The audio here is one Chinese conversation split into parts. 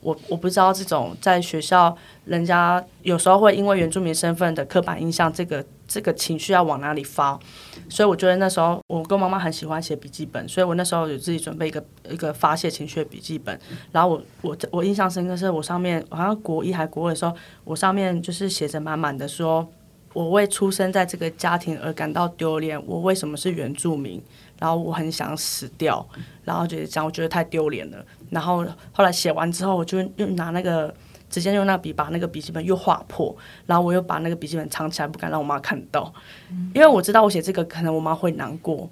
我我不知道这种在学校，人家有时候会因为原住民身份的刻板印象，这个这个情绪要往哪里发。所以我觉得那时候我跟妈妈很喜欢写笔记本，所以我那时候有自己准备一个一个发泄情绪的笔记本。然后我我我印象深刻是我上面好像国一还国二的时候，我上面就是写着满满的说，我为出生在这个家庭而感到丢脸，我为什么是原住民？然后我很想死掉，然后觉得这样我觉得太丢脸了。然后后来写完之后，我就又拿那个。直接用那笔把那个笔记本又划破，然后我又把那个笔记本藏起来，不敢让我妈看到，因为我知道我写这个可能我妈会难过。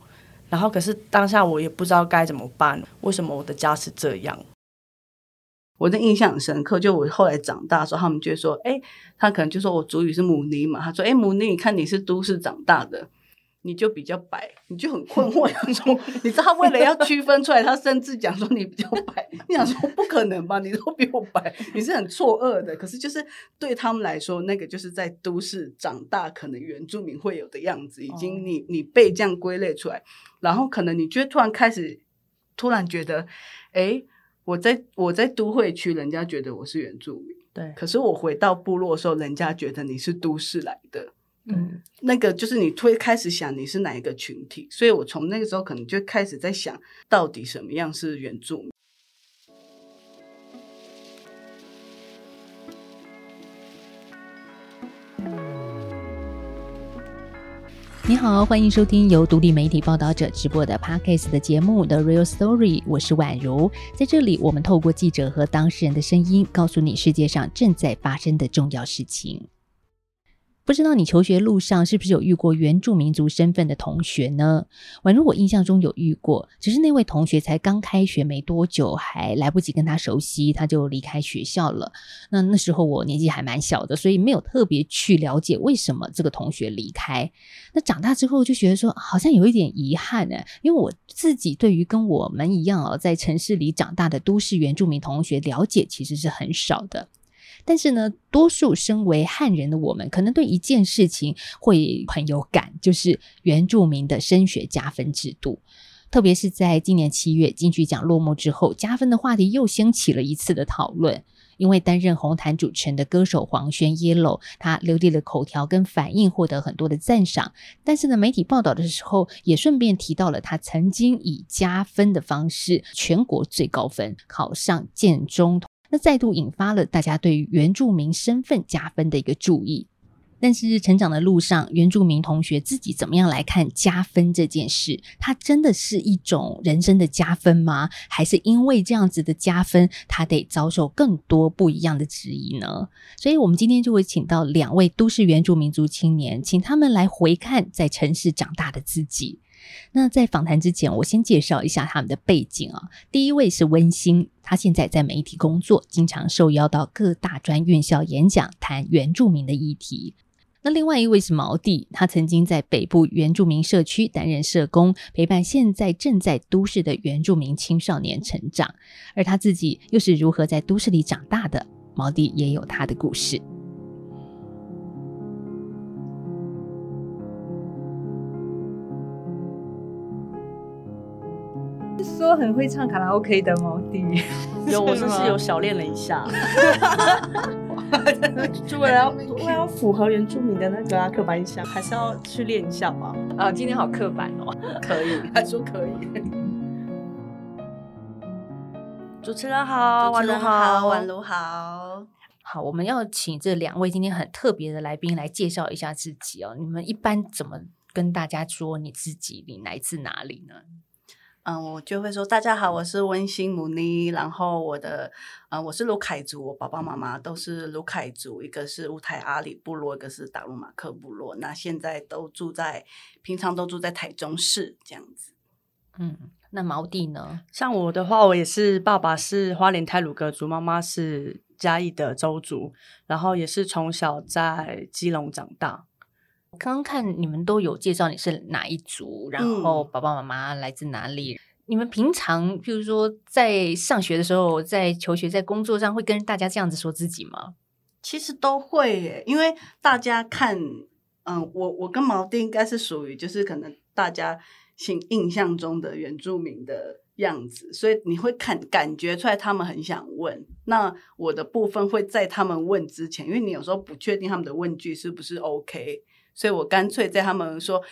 然后可是当下我也不知道该怎么办，为什么我的家是这样？我的印象很深刻，就我后来长大的时候，他们就说：“哎，他可能就说我主语是母尼嘛。”他说：“哎，母尼，你看你是都市长大的。”你就比较白，你就很困惑，想说，你知道他，为了要区分出来，他甚至讲说你比较白，你想说不可能吧？你都比我白，你是很错愕的。可是就是对他们来说，那个就是在都市长大，可能原住民会有的样子，已经你你被这样归类出来，然后可能你觉得突然开始，突然觉得，哎，我在我在都会区，人家觉得我是原住民，对，可是我回到部落的时候，人家觉得你是都市来的。嗯，那个就是你推开始想你是哪一个群体，所以我从那个时候可能就开始在想到底什么样是原住民。你好，欢迎收听由独立媒体报道者直播的 Podcast 的节目《The Real Story》，我是宛如，在这里我们透过记者和当事人的声音，告诉你世界上正在发生的重要事情。不知道你求学路上是不是有遇过原住民族身份的同学呢？宛如我印象中有遇过，只是那位同学才刚开学没多久，还来不及跟他熟悉，他就离开学校了。那那时候我年纪还蛮小的，所以没有特别去了解为什么这个同学离开。那长大之后就觉得说，好像有一点遗憾呢，因为我自己对于跟我们一样哦，在城市里长大的都市原住民同学了解其实是很少的。但是呢，多数身为汉人的我们，可能对一件事情会很有感，就是原住民的升学加分制度。特别是在今年七月金曲奖落幕之后，加分的话题又掀起了一次的讨论。因为担任红毯主持人的歌手黄轩 Yellow，他流利的口条跟反应获得很多的赞赏。但是呢，媒体报道的时候也顺便提到了他曾经以加分的方式，全国最高分考上建中。那再度引发了大家对于原住民身份加分的一个注意。但是成长的路上，原住民同学自己怎么样来看加分这件事？它真的是一种人生的加分吗？还是因为这样子的加分，他得遭受更多不一样的质疑呢？所以，我们今天就会请到两位都市原住民族青年，请他们来回看在城市长大的自己。那在访谈之前，我先介绍一下他们的背景啊。第一位是温馨，他现在在媒体工作，经常受邀到各大专院校演讲，谈原住民的议题。那另外一位是毛弟，他曾经在北部原住民社区担任社工，陪伴现在正在都市的原住民青少年成长。而他自己又是如何在都市里长大的？毛弟也有他的故事。说很会唱卡拉 OK 的毛弟，有我是是有小练了一下，就为了要为了要符合原住民的那个刻板印象，还是要去练一下吧。啊，今天好刻板哦，可以，他说可以。主持人好，主持人好，宛如好，好，我们要请这两位今天很特别的来宾来介绍一下自己哦。你们一般怎么跟大家说你自己？你来自哪里呢？嗯，我就会说大家好，我是温馨母妮，然后我的，嗯，我是卢凯族，我爸爸妈妈都是卢凯族，一个是乌台阿里部落，一个是达鲁马克部落，那现在都住在，平常都住在台中市这样子。嗯，那毛弟呢？像我的话，我也是爸爸是花莲泰鲁格族，妈妈是嘉义的周族，然后也是从小在基隆长大。刚刚看你们都有介绍你是哪一族，然后爸爸妈妈来自哪里？你们平常譬如说在上学的时候，在求学、在工作上，会跟大家这样子说自己吗？其实都会耶，因为大家看，嗯，我我跟毛丁应该是属于就是可能大家心印象中的原住民的样子，所以你会看感觉出来他们很想问。那我的部分会在他们问之前，因为你有时候不确定他们的问句是不是 OK，所以我干脆在他们说。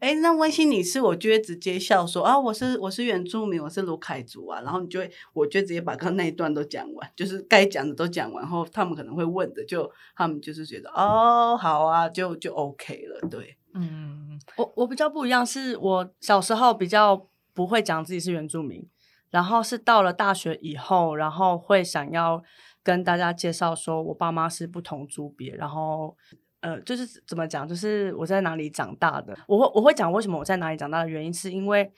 哎，那温馨你是，我就会直接笑说啊，我是我是原住民，我是卢凯族啊，然后你就会，我就直接把刚刚那一段都讲完，就是该讲的都讲完后，他们可能会问的，就他们就是觉得哦，好啊，就就 OK 了，对，嗯，我我比较不一样，是我小时候比较不会讲自己是原住民，然后是到了大学以后，然后会想要跟大家介绍说我爸妈是不同族别，然后。呃，就是怎么讲，就是我在哪里长大的，我会我会讲为什么我在哪里长大的原因，是因为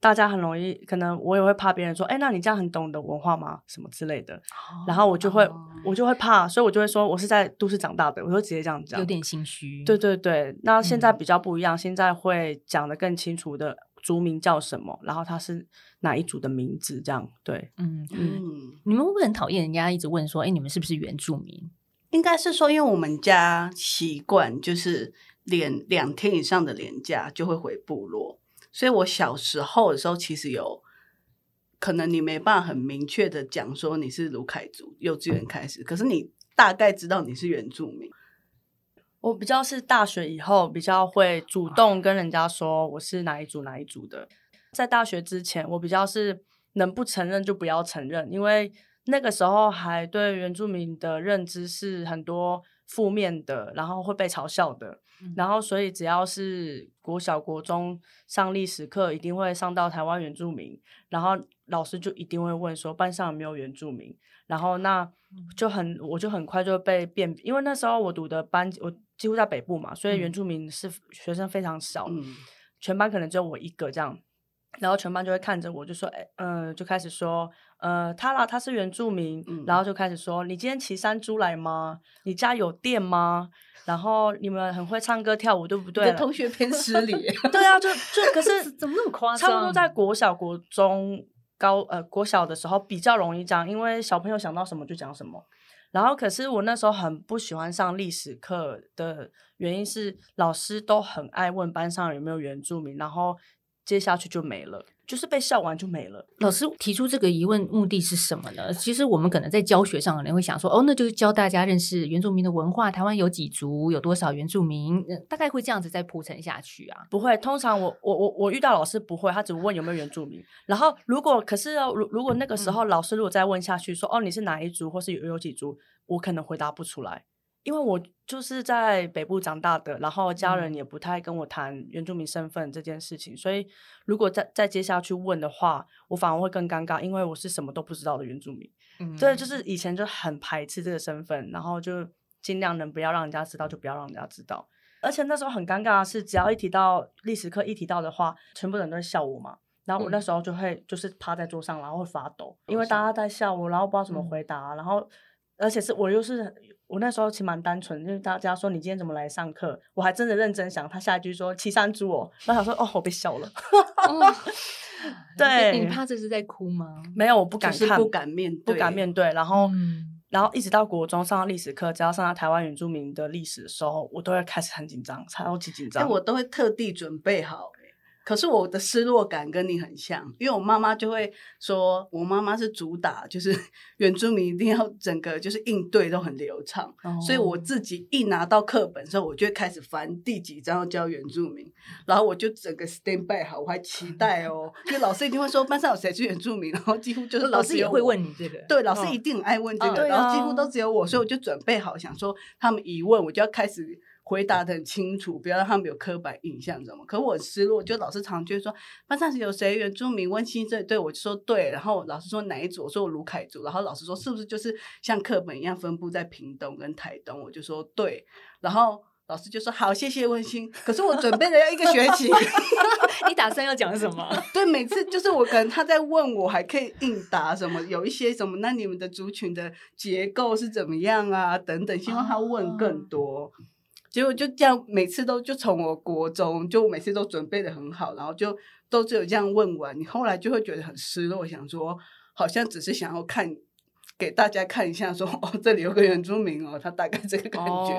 大家很容易，可能我也会怕别人说，哎，那你这样很懂的文化吗？什么之类的，然后我就会。我就会怕，所以我就会说我是在都市长大的，我就直接这样讲，有点。心虚。对对对，那现在比较不一样，现在会讲的更清楚的族名叫什么，然后他是哪一组的名字，这样对，嗯嗯，你们会不会很讨厌人家一直问说，哎，你们是不是原住民？应该是说，因为我们家习惯就是连两天以上的年假就会回部落，所以我小时候的时候其实有可能你没办法很明确的讲说你是卢凯族，幼稚园开始，可是你大概知道你是原住民。我比较是大学以后比较会主动跟人家说我是哪一组哪一组的，在大学之前我比较是能不承认就不要承认，因为。那个时候还对原住民的认知是很多负面的，然后会被嘲笑的，然后所以只要是国小国中上历史课，一定会上到台湾原住民，然后老师就一定会问说班上有没有原住民，然后那就很我就很快就被辨，因为那时候我读的班我几乎在北部嘛，所以原住民是学生非常少，全班可能只有我一个这样。然后全班就会看着我，就说：“哎，嗯，就开始说，呃，他啦，他是原住民。然后就开始说，你今天骑山猪来吗？你家有电吗？然后你们很会唱歌跳舞，对不对？同学偏失礼。对啊，就就可是怎么那么夸张？差不多在国小、国中、高呃国小的时候比较容易讲，因为小朋友想到什么就讲什么。然后可是我那时候很不喜欢上历史课的原因是，老师都很爱问班上有没有原住民，然后。接下去就没了，就是被笑完就没了。老师提出这个疑问目的是什么呢？其实我们可能在教学上可能会想说，哦，那就是教大家认识原住民的文化，台湾有几族，有多少原住民，大概会这样子再铺陈下去啊？不会，通常我我我我遇到老师不会，他只问有没有原住民。然后如果可是哦，如如果那个时候老师如果再问下去说，哦，你是哪一族，或是有有几族，我可能回答不出来。因为我就是在北部长大的，然后家人也不太跟我谈原住民身份这件事情，所以如果再再接下去问的话，我反而会更尴尬，因为我是什么都不知道的原住民。嗯，对，就是以前就很排斥这个身份，然后就尽量能不要让人家知道，就不要让人家知道。而且那时候很尴尬的是，只要一提到历史课，一提到的话，全部人都在笑我嘛。然后我那时候就会就是趴在桌上，然后会发抖，因为大家在笑我，然后不知道怎么回答，然后而且是我又是。我那时候其实蛮单纯，就是大家说你今天怎么来上课，我还真的认真想。他下一句说七山猪哦，然后想说哦，我被笑了。对，你怕这是在哭吗？没有，我不敢看，不敢面，不敢面对。然后，然后一直到国中上到历史课，只要上到台湾原住民的历史的时候，我都会开始很紧张，超级紧张。我都会特地准备好。可是我的失落感跟你很像，因为我妈妈就会说，我妈妈是主打就是 原住民一定要整个就是应对都很流畅，所以我自己一拿到课本的时候，我就会开始翻第几章要教原住民，然后我就整个 stand by 好，我还期 待哦，因为老师一定会说班上有谁是原住民，然后几乎就是老师也会问你这个，对，老师一定很爱问这个，然后几乎都只有我，所以我就准备好想说他们一问我就要开始。回答的很清楚，不要让他们有刻板印象，知道吗？可我失落，就老师常就说班上是有谁原住民温馨这对我就说对，然后老师说哪一组，我说我卢凯族，然后老师说是不是就是像课本一样分布在屏东跟台东，我就说对，然后老师就说好，谢谢温馨。可是我准备了要一个学期，你打算要讲什么？对，每次就是我可能他在问我，还可以应答什么，有一些什么，那你们的族群的结构是怎么样啊？等等，希望他问更多。结果就这样，每次都就从我国中，就每次都准备的很好，然后就都只有这样问完，你后来就会觉得很失落，想说好像只是想要看给大家看一下，说哦这里有个原住民哦，他大概这个感觉，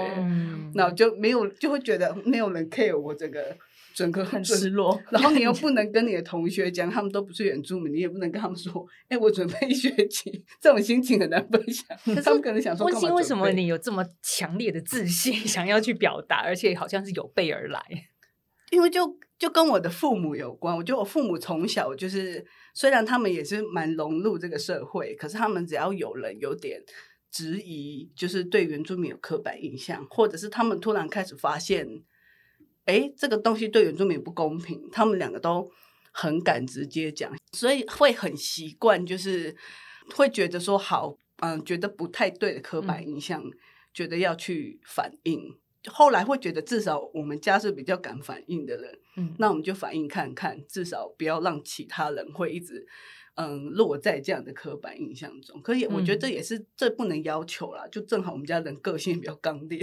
然后就没有就会觉得没有人 care 我这个整个很失落。然后你又不能跟你的同学讲，他们都不是原住民，你也不能跟他们说，哎、我准备一学期，这种心情很难分享。他们可能想说，温馨，为什么你有这么强烈的自信，想要去表达，而且好像是有备而来？因为就就跟我的父母有关，我觉得我父母从小就是，虽然他们也是蛮融入这个社会，可是他们只要有人有点质疑，就是对原住民有刻板印象，或者是他们突然开始发现，哎，这个东西对原住民不公平，他们两个都很敢直接讲，所以会很习惯，就是会觉得说好，嗯，觉得不太对的刻板印象，觉得要去反应。后来会觉得，至少我们家是比较敢反应的人，嗯，那我们就反应看看，至少不要让其他人会一直嗯落在这样的刻板印象中。可以我觉得嗯这也是、这不能要求啦，就正好我们家人个性比较刚烈，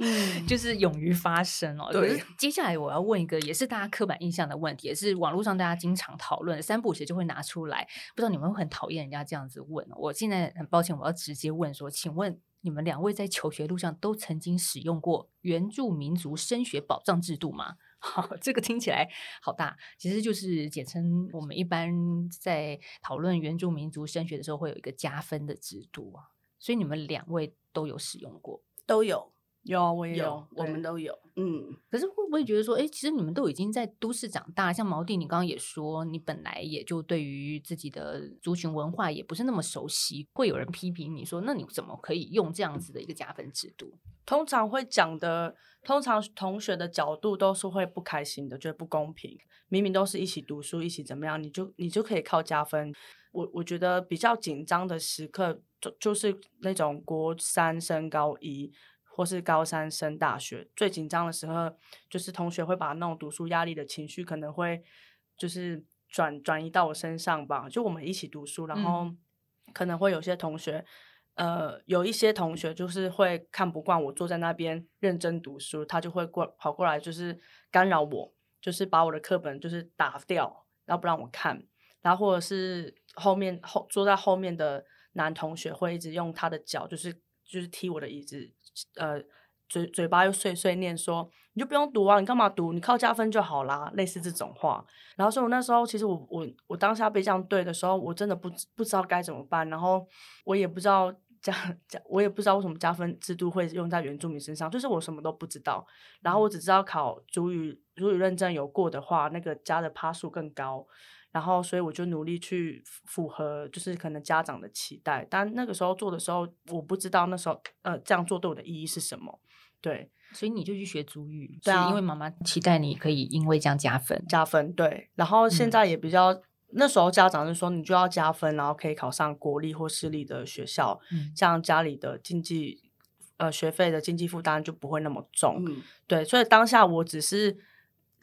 嗯，就是勇于发声哦。对接下来我要问一个，也是大家刻板印象的问题，也是网络上大家经常讨论，三不五时就会拿出来。不知道你们会很讨厌人家这样子问哦。我现在很抱歉，我要直接问说，请问你们两位在求学路上都曾经使用过原住民族升学保障制度吗？好，这个听起来好大，其实就是简称我们一般在讨论原住民族升学的时候会有一个加分的制度啊。所以你们两位都有使用过。都有有我也有，我们都有，嗯。可是会不会觉得说，哎，其实你们都已经在都市长大，像毛弟，你刚刚也说，你本来也就对于自己的族群文化也不是那么熟悉，会有人批评你说，那你怎么可以用这样子的一个加分制度？通常会讲的，通常同学的角度都是会不开心的，觉得不公平。明明都是一起读书，一起怎么样，你就你就可以靠加分。我我觉得比较紧张的时刻，就就是那种国三升高一，或是高三升大学，最紧张的时候，就是同学会把那种读书压力的情绪可能会就是转转移到我身上吧。就我们一起读书，然后可能会有些同学。呃，有一些同学就是会看不惯我坐在那边认真读书，他就会过跑过来，就是干扰我，就是把我的课本就是打掉，然后不让我看，然后或者是后面后坐在后面的男同学会一直用他的脚，就是就是踢我的椅子，呃，嘴嘴巴又碎碎念说，你就不用读啊，你干嘛读？你靠加分就好啦，类似这种话。然后所以我那时候其实我我我当下被这样对的时候，我真的不知不知道该怎么办，然后我也不知道。加加，我也不知道为什么加分制度会用在原住民身上，就是我什么都不知道。然后我只知道考主语主语认证有过的话，那个加的趴数更高。然后所以我就努力去符合，就是可能家长的期待。但那个时候做的时候，我不知道那时候呃这样做对我的意义是什么。对，所以你就去学足语，对啊因为妈妈期待你可以因为这样加分。加分对。然后现嗯在也比较。那时候家长就说你就要加分，然后可以考上国立或私立的学校，嗯这样家里的经济呃学费的经济负担就不会那么重。嗯，对，所以当下我只是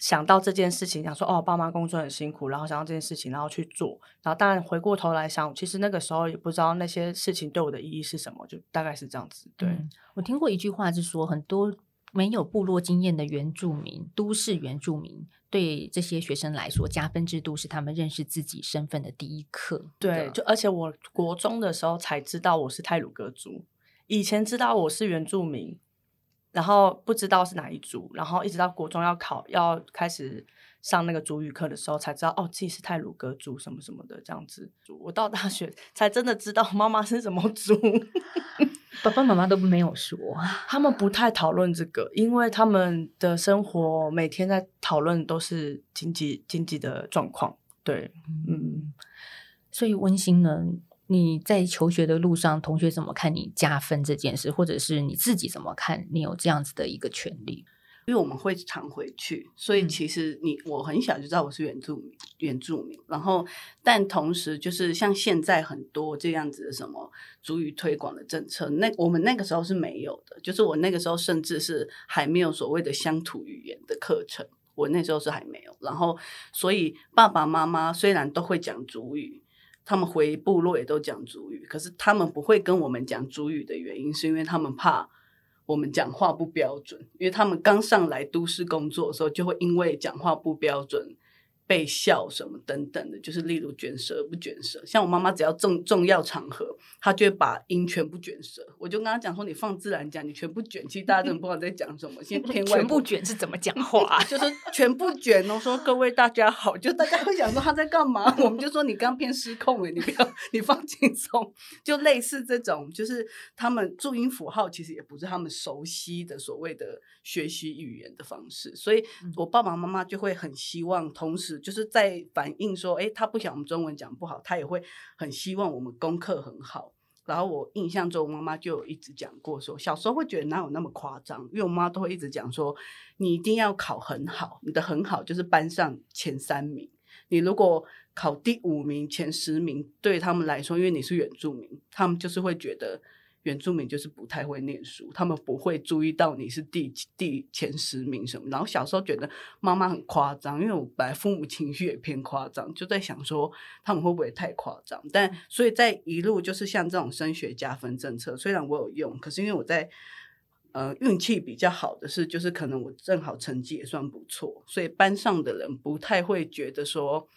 想到这件事情，想说哦，爸妈工作很辛苦，然后想到这件事情，然后去做。然后当然回过头来想，其实那个时候也不知道那些事情对我的意义是什么，就大概是这样子。对，嗯我听过一句话是说，很多没有部落经验的原住民、都市原住民，对这些学生来说，加分制度是他们认识自己身份的第一课。对，就而且我国中的时候才知道我是泰鲁格族，以前知道我是原住民，然后不知道是哪一族，然后一直到国中要考要开始上那个族语课的时候，才知道哦自己是泰鲁格族什么什么的这样子。我到大学才真的知道妈妈是什么族，爸爸妈妈都没有说，他们不太讨论这个，因为他们的生活每天在讨论都是经济经济的状况。对，嗯。所以温馨呢，你在求学的路上，同学怎么看你加分这件事，或者是你自己怎么看你有这样子的一个权利？因为我们会常回去，所以嗯其实你我很小就知道我是原住民，原住民。然后，但同时就是像现在很多这样子的什么足语推广的政策，那我们那个时候是没有的。就是我那个时候甚至是还没有所谓的乡土语言的课程，我那时候是还没有。然后，所以爸爸妈妈虽然都会讲足语。他们回部落也都讲族语，可是他们不会跟我们讲族语的原因，是因为他们怕我们讲话不标准，因为他们刚上来都市工作的时候，就会因为讲话不标准被笑什么等等的，就是例如卷舌不卷舌，像我妈妈只要重重要场合，她就会把音全部卷舌。我就跟她讲说，你放自然讲，你全部卷，其实大家真的不知道在讲什么。先偏外国全部卷是怎么讲话？就是全部卷哦，说各位大家好，就大家会想说他在干嘛，我们就说你刚偏失控了，你不要你放轻松，就类似这种，就是他们注音符号其实也不是他们熟悉的所谓的学习语言的方式，所以我爸爸妈妈就会很希望，同时就是在反映说，诶，他不想我们中文讲不好，他也会很希望我们功课很好。然后我印象中，妈妈就有一直讲过说，小时候会觉得哪有那么夸张，因为我妈都会一直讲说，你一定要考很好，你的很好就是班上前三名。你如果考第五名、前十名，对他们来说，因为你是原住民，他们就是会觉得原住民就是不太会念书，他们不会注意到你是第第前十名什么。然后小时候觉得妈妈很夸张，因为我本来父母情绪也偏夸张，就在想说他们会不会太夸张。但所以在一路就是像这种升学加分政策，虽然我有用，可是因为我在呃运气比较好的是，就是可能我正好成绩也算不错，所以班上的人不太会觉得说。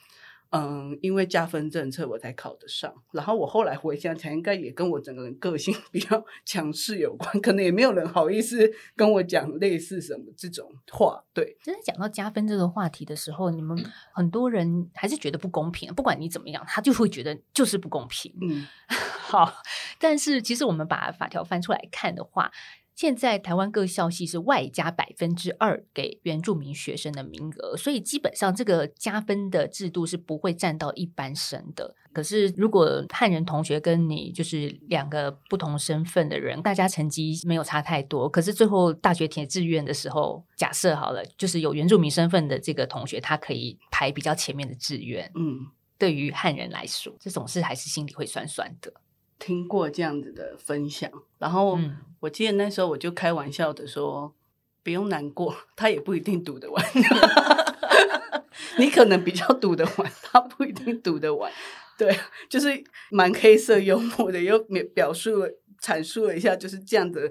嗯，因为加分政策我才考得上。然后我后来回想起来，应该也跟我整个人个性 比较强势有关，可能也没有人好意思跟我讲类似什么这种话。对，真的讲到加分这个话题的时候，你们 很多人还是觉得不公平。不管你怎么样，他就会觉得就是不公平。嗯，好，但是其实我们把法条翻出来看的话。现在台湾各校系是外加百分之二给原住民学生的名额，所以基本上这个加分的制度是不会占到一般生的。可是如果汉人同学跟你就是两个不同身份的人，大家成绩没有差太多，可是最后大学填志愿的时候，假设好了，就是有原住民身份的这个同学，他可以排比较前面的志愿。嗯，对于汉人来说，这种事还是心里会酸酸的。听过这样子的分享，然后我记得那时候我就开玩笑的说，不用难过，他也不一定读得完。你可能比较读得完，他不一定读得完。对，就是蛮黑色幽默的，又表述了阐述了一下，就是这样的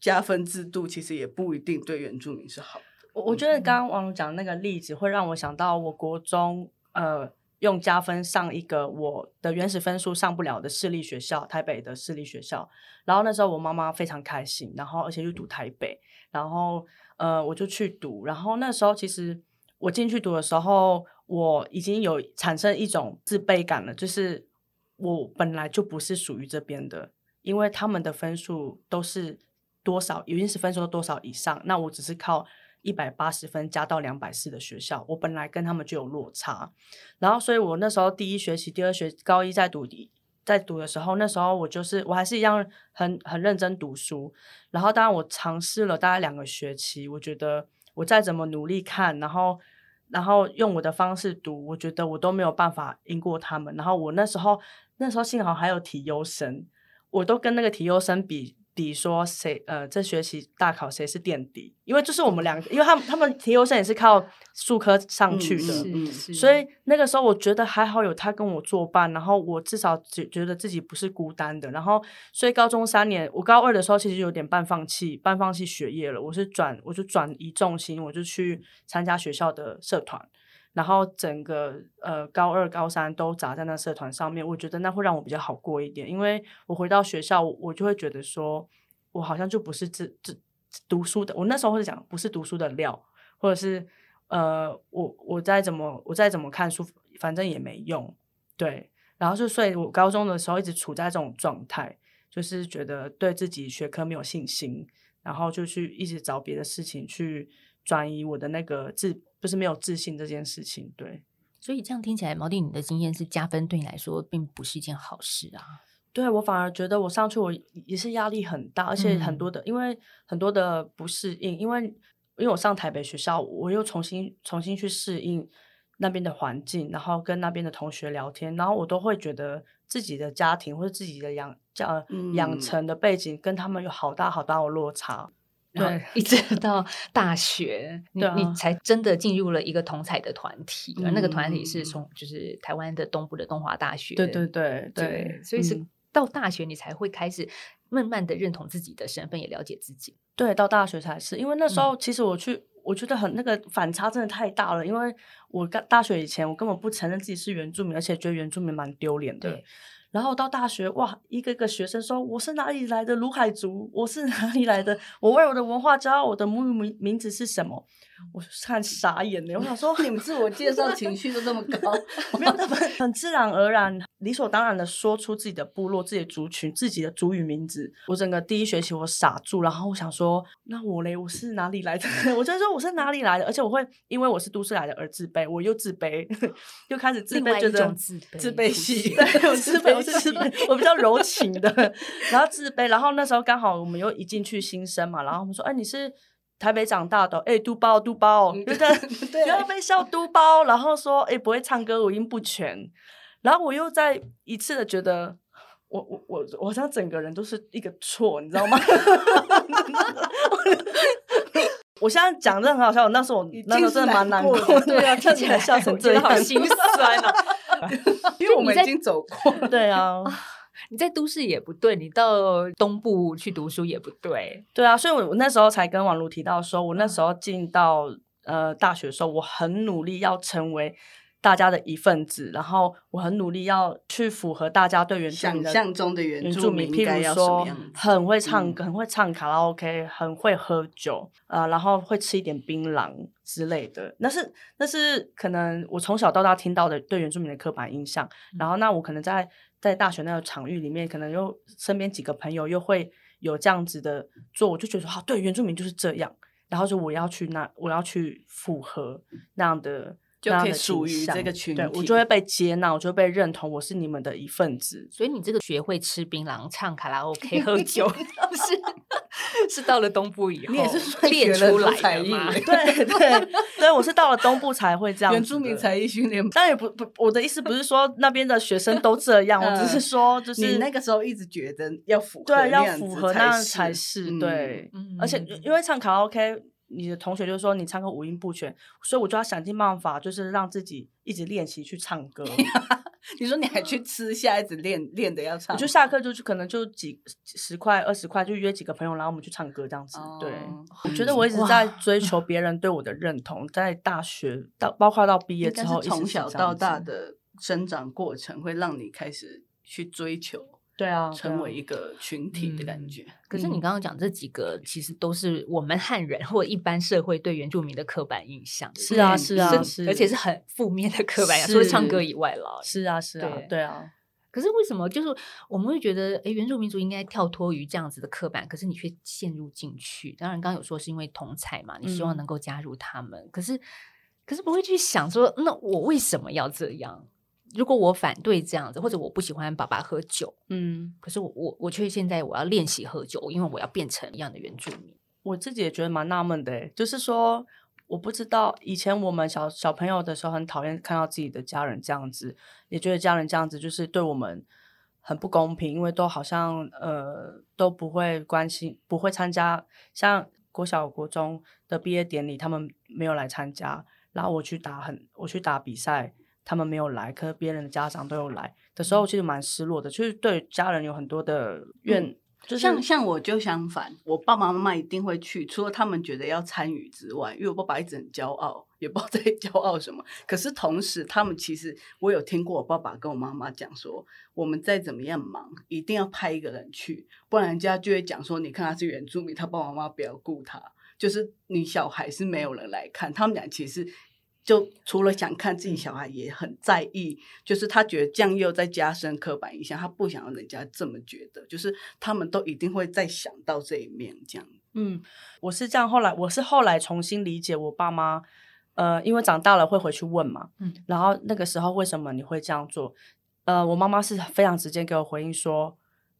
加分制度，其实也不一定对原住民是好的。我我觉得刚刚王总讲那个例子，会让我想到我国中呃。用加分上一个我的原始分数上不了的私立学校，台北的私立学校。然后那时候我妈妈非常开心，然后而且就读台北，然后呃我就去读。然后那时候其实我进去读的时候，我已经有产生一种自卑感了，就是我本来就不是属于这边的，因为他们的分数都是多少原始分数多少以上，那我只是靠。一百八十分加到两百四的学校，我本来跟他们就有落差，然后所以我那时候第一学期、第二学高一在读在读的时候，那时候我就是我还是一样很很认真读书，然后当然我尝试了大概两个学期，我觉得我再怎么努力看，然后然后用我的方式读，我觉得我都没有办法赢过他们，然后我那时候那时候幸好还有体优生，我都跟那个体优生比。比说谁呃这学期大考谁是垫底，因为就是我们两个，因为他们他们提优生也是靠数科上去的，所以那个时候我觉得还好有他跟我作伴，然后我至少觉觉得自己不是孤单的，然后所以高中三年，我高二的时候其实有点半放弃半放弃学业了，我是转我就转移重心，我就去参加学校的社团。然后整个呃高二高三都砸在那社团上面，我觉得那会让我比较好过一点，因为我回到学校，我就会觉得说，我好像就不是这这读书的，我那时候会讲不是读书的料，或者是呃我我再怎么我再怎么看书，反正也没用，对，然后就所以我高中的时候一直处在这种状态，就是觉得对自己学科没有信心，然后就去一直找别的事情去转移我的那个自。就是没有自信这件事情，对，所以这样听起来，毛弟，你的经验是加分对你来说并不是一件好事啊。对我反而觉得我上去我也是压力很大，而且很多的，因为很多的不适应，因为因为我上台北学校，我又重新重新去适应那边的环境，然后跟那边的同学聊天，然后我都会觉得自己的家庭或者自己的养教养成的背景跟他们有好大好大的落差。对，一直 到大学，你你才真的进入了一个同彩的团体，而那个团体是从就是台湾的东部的东华大学。对对对对，所以是到大学你才会开始慢慢的认同自己的身份，也了解自己。对，到大学才是，因为那时候其实我去我觉得很那个反差真的太大了，因为我刚大学以前我根本不承认自己是原住民，而且觉得原住民蛮丢脸的对。然后到大学，哇，一个个学生说我是哪里来的卢海族，我是哪里来的，我为我的文化骄傲我的母语名名字是什么，我看傻眼了。我想说，你们自我介绍 情绪都这么高，没有，他们很自然而然、理所当然的说出自己的部落、自己的族群、自己的族语名字。我整个第一学期我傻住，然后我想说，那我嘞，我是哪里来的？我就说我是哪里来的，而且我会因为我是都市来的而自卑，我又自卑，又开始自卑，另外一觉得种自卑自卑系对，我自卑，我是自卑，我比较柔情的，然后自卑，然后那时候刚好我们又一进去新生嘛，然后我们说，哎，你是台北长大的哦，哎，嘟包嘟包，嗯有的 对然后被笑嘟包，然后说，哎，不会唱歌，五音不全，然后我又再一次的觉得。我我我我好像整个人都是一个错，你知道吗？我现在讲真的很好笑，我那时候我那时候真的蛮难过是难过的对啊，听起来笑成这样，好心酸啊。因为我们已经走过了。对啊，你在都市也不对，你到东部去读书也不对。对啊，所以我我那时候才跟王璐提到说，我那时候进到呃大学的时候，我很努力要成为大家的一份子，然后我很努力要去符合大家对原住民的想象中的原住民，譬如说？很会唱嗯歌，很会唱卡拉 OK，很会喝酒，呃，然后会吃一点槟榔之类的。那是那是可能我从小到大听到的对原住民的刻板印象。然后那我可能在在大学那个场域里面，可能又身边几个朋友又会有这样子的做，我就觉得啊，对原住民就是这样。然后就我要去那，我要去符合那样的。就可以属于这个群对我就会被接纳，我就会被认同，我是你们的一份子。所以你这个学会吃槟榔、唱卡拉 OK、喝酒，是 是到了东部以后你也是算练出来才艺的吗？对对对，我是到了东部才会这样。原住民才艺训练。当然也不不，我的意思不是说那边的学生都这样，我只是说就是你那个时候一直觉得要符合对要符合那样才是是对，嗯而且因为唱卡拉 OK。你的同学就说你唱歌五音不全，所以我就要想尽办法，就是让自己一直练习去唱歌。你说你还去吃下一直练练的要唱，我就下课就去，可能就几十块、二十块，就约几个朋友，然后我们去唱歌这样子。对，哦我觉得我一直在追求别人对我的认同，在大学到包括到毕业之后，是从小到大的。的生长过程，会让你开始去追求对啊，成为一个群体的感觉。可是你刚刚讲这几个，其实都是我们汉人或一般社会对原住民的刻板印象。是啊是啊是而且是很负面的刻板印象，除了唱歌以外了。是啊是啊对对啊，可是为什么就是我们会觉得，哎，原住民族应该跳脱于这样子的刻板，可是你却陷入进去？当然，刚刚有说是因为同才嘛，你希望嗯能够加入他们，可是可是不会去想说，那我为什么要这样？如果我反对这样子，或者我不喜欢爸爸喝酒，嗯，可是我我我却现在我要练习喝酒，因为我要变成一样的原住民。我自己也觉得蛮纳闷的欸，就是说，我不知道以前我们小小朋友的时候，很讨厌看到自己的家人这样子，也觉得家人这样子就是对我们很不公平，因为都好像呃都不会关心，不会参加，像国小国中的毕业典礼，他们没有来参加，然后我去打很我去打比赛。他们没有来，可是别人的家长都有来的时候，其实蛮失落的，就是对家人有很多的怨，嗯就是像像我就相反，我爸爸妈妈一定会去，除了他们觉得要参与之外，因为我爸爸一直很骄傲，也不知道在 骄傲什么。可是同时，他们其实我有听过我爸爸跟我妈妈讲说，我们再怎么样忙，一定要派一个人去，不然人家就会讲说，你看他是原住民，他爸爸妈妈不要顾他，就是你小孩是没有人来看。他们俩其实。就除了想看自己小孩，也很在意，就是他觉得这样又在加深刻板印象，他不想让人家这么觉得，就是他们都一定会再想到这一面，这样。嗯，我是这样，后来我是后来重新理解我爸妈，呃，因为长大了会回去问嘛，嗯，然后那个时候为什么你会这样做？呃，我妈妈是非常直接给我回应说，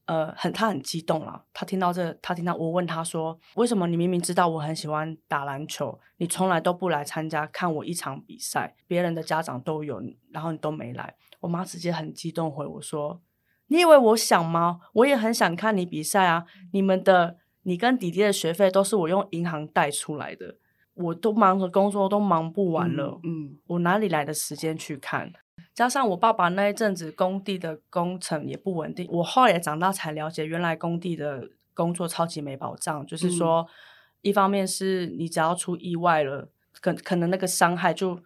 呃，很他很激动了，他听到这，他听到我问他说，为什么你明明知道我很喜欢打篮球，你从来都不来参加看我一场比赛，别人的家长都有，然后你都没来，我妈直接很激动回我说，你以为我想吗？我也很想看你比赛啊，你们的。你跟弟弟的学费都是我用银行贷出来的，我都忙着工作，都忙不完了，嗯，我哪里来的时间去看？加上我爸爸那一阵子工地的工程也不稳定，我后来长大才了解，原来工地的工作超级没保障，就是嗯。说，一方面是你只要出意外了，可可能那个伤害就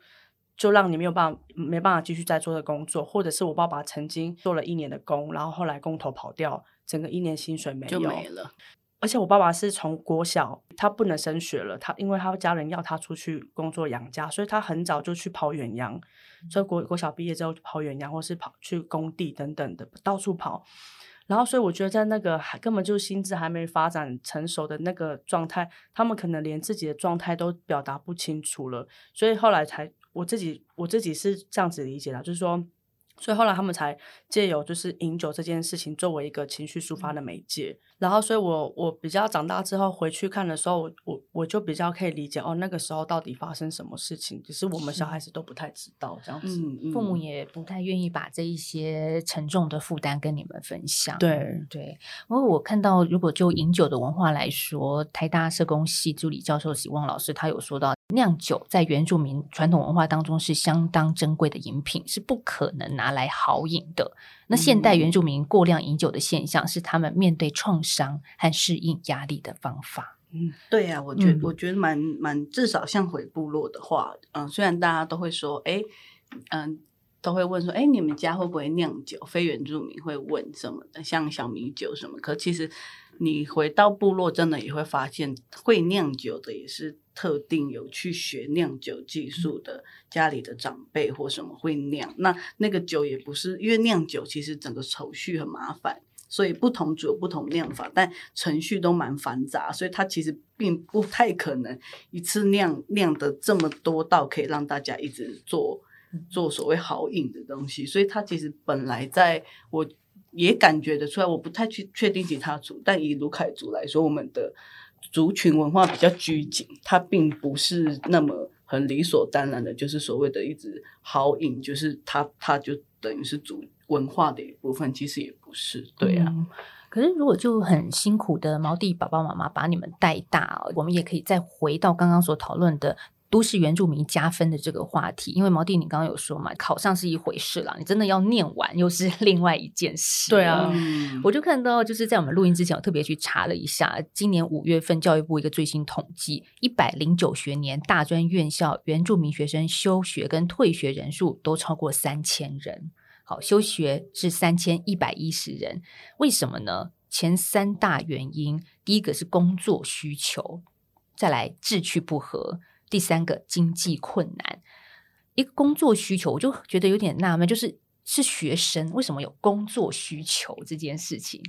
就让你没有办法没办法继续再做的工作，或者是我爸爸曾经做了一年的工，然后后来工头跑掉，整个一年薪水没有就没了。而且我爸爸是从国小，他不能升学了，他因为他家人要他出去工作养家，所以他很早就去跑远洋，所以国国小毕业之后跑远洋，或是跑去工地等等的到处跑。然后，所以我觉得在那个还根本就心智还没发展成熟的那个状态，他们可能连自己的状态都表达不清楚了。所以后来才我自己我自己是这样子理解的，就是说。所以后来他们才借由就是饮酒这件事情作为一个情绪抒发的媒介，然后所以我我比较长大之后回去看的时候，我我就比较可以理解哦，那个时候到底发生什么事情，只是我们小孩子都不太知道这样子，父母也不太愿意把这一些沉重的负担跟你们分享。对对，因为我看到如果就饮酒的文化来说，台大社工系助理教授喜旺老师他有说到。酿酒在原住民传统文化当中是相当珍贵的饮品，是不可能拿来豪饮的。那现代原住民过量饮酒的现象，是他们面对创伤和适应压力的方法。嗯，对呀，我觉我觉得蛮蛮，至少像回部落的话，嗯，虽然大家都会说，哎，嗯，都会问说，哎，你们家会不会酿酒？非原住民会问什么的，像小米酒什么？可其实你回到部落，真的也会发现，会酿酒的也是。特定有去学酿酒技术的家里的长辈或什么会酿，那那个酒也不是因为酿酒其实整个手续很麻烦，所以不同酒不同酿法，但程序都蛮繁杂，所以它其实并不太可能一次酿酿的这么多道可以让大家一直做做所谓好饮的东西，所以它其实本来在我也感觉得出来，我不太去确定其他组，但以卢凯族来说，我们的。族群文化比较拘谨，它并不是那么很理所当然的，就是所谓的一直好饮，就是它它就等于是族文化的一部分，其实也不是，对啊。可是如果就很辛苦的毛弟爸爸妈妈把你们带大，我们也可以再回到刚刚所讨论的。都市原住民加分的这个话题，因为毛弟你刚刚有说嘛，考上是一回事啦，你真的要念完又是 另外一件事。对啊，我就看到就是在我们录音之前，我特别去查了一下，今年五月份教育部一个最新统计，一百零九学年大专院校原住民学生休学跟退学人数都超过三千人。好，休学是三千一百一十人，为什么呢？前三大原因，第一个是工作需求，再来志趣不合。第三个经济困难，一个工作需求，我就觉得有点纳闷，就是是学生为什么有工作需求这件事情？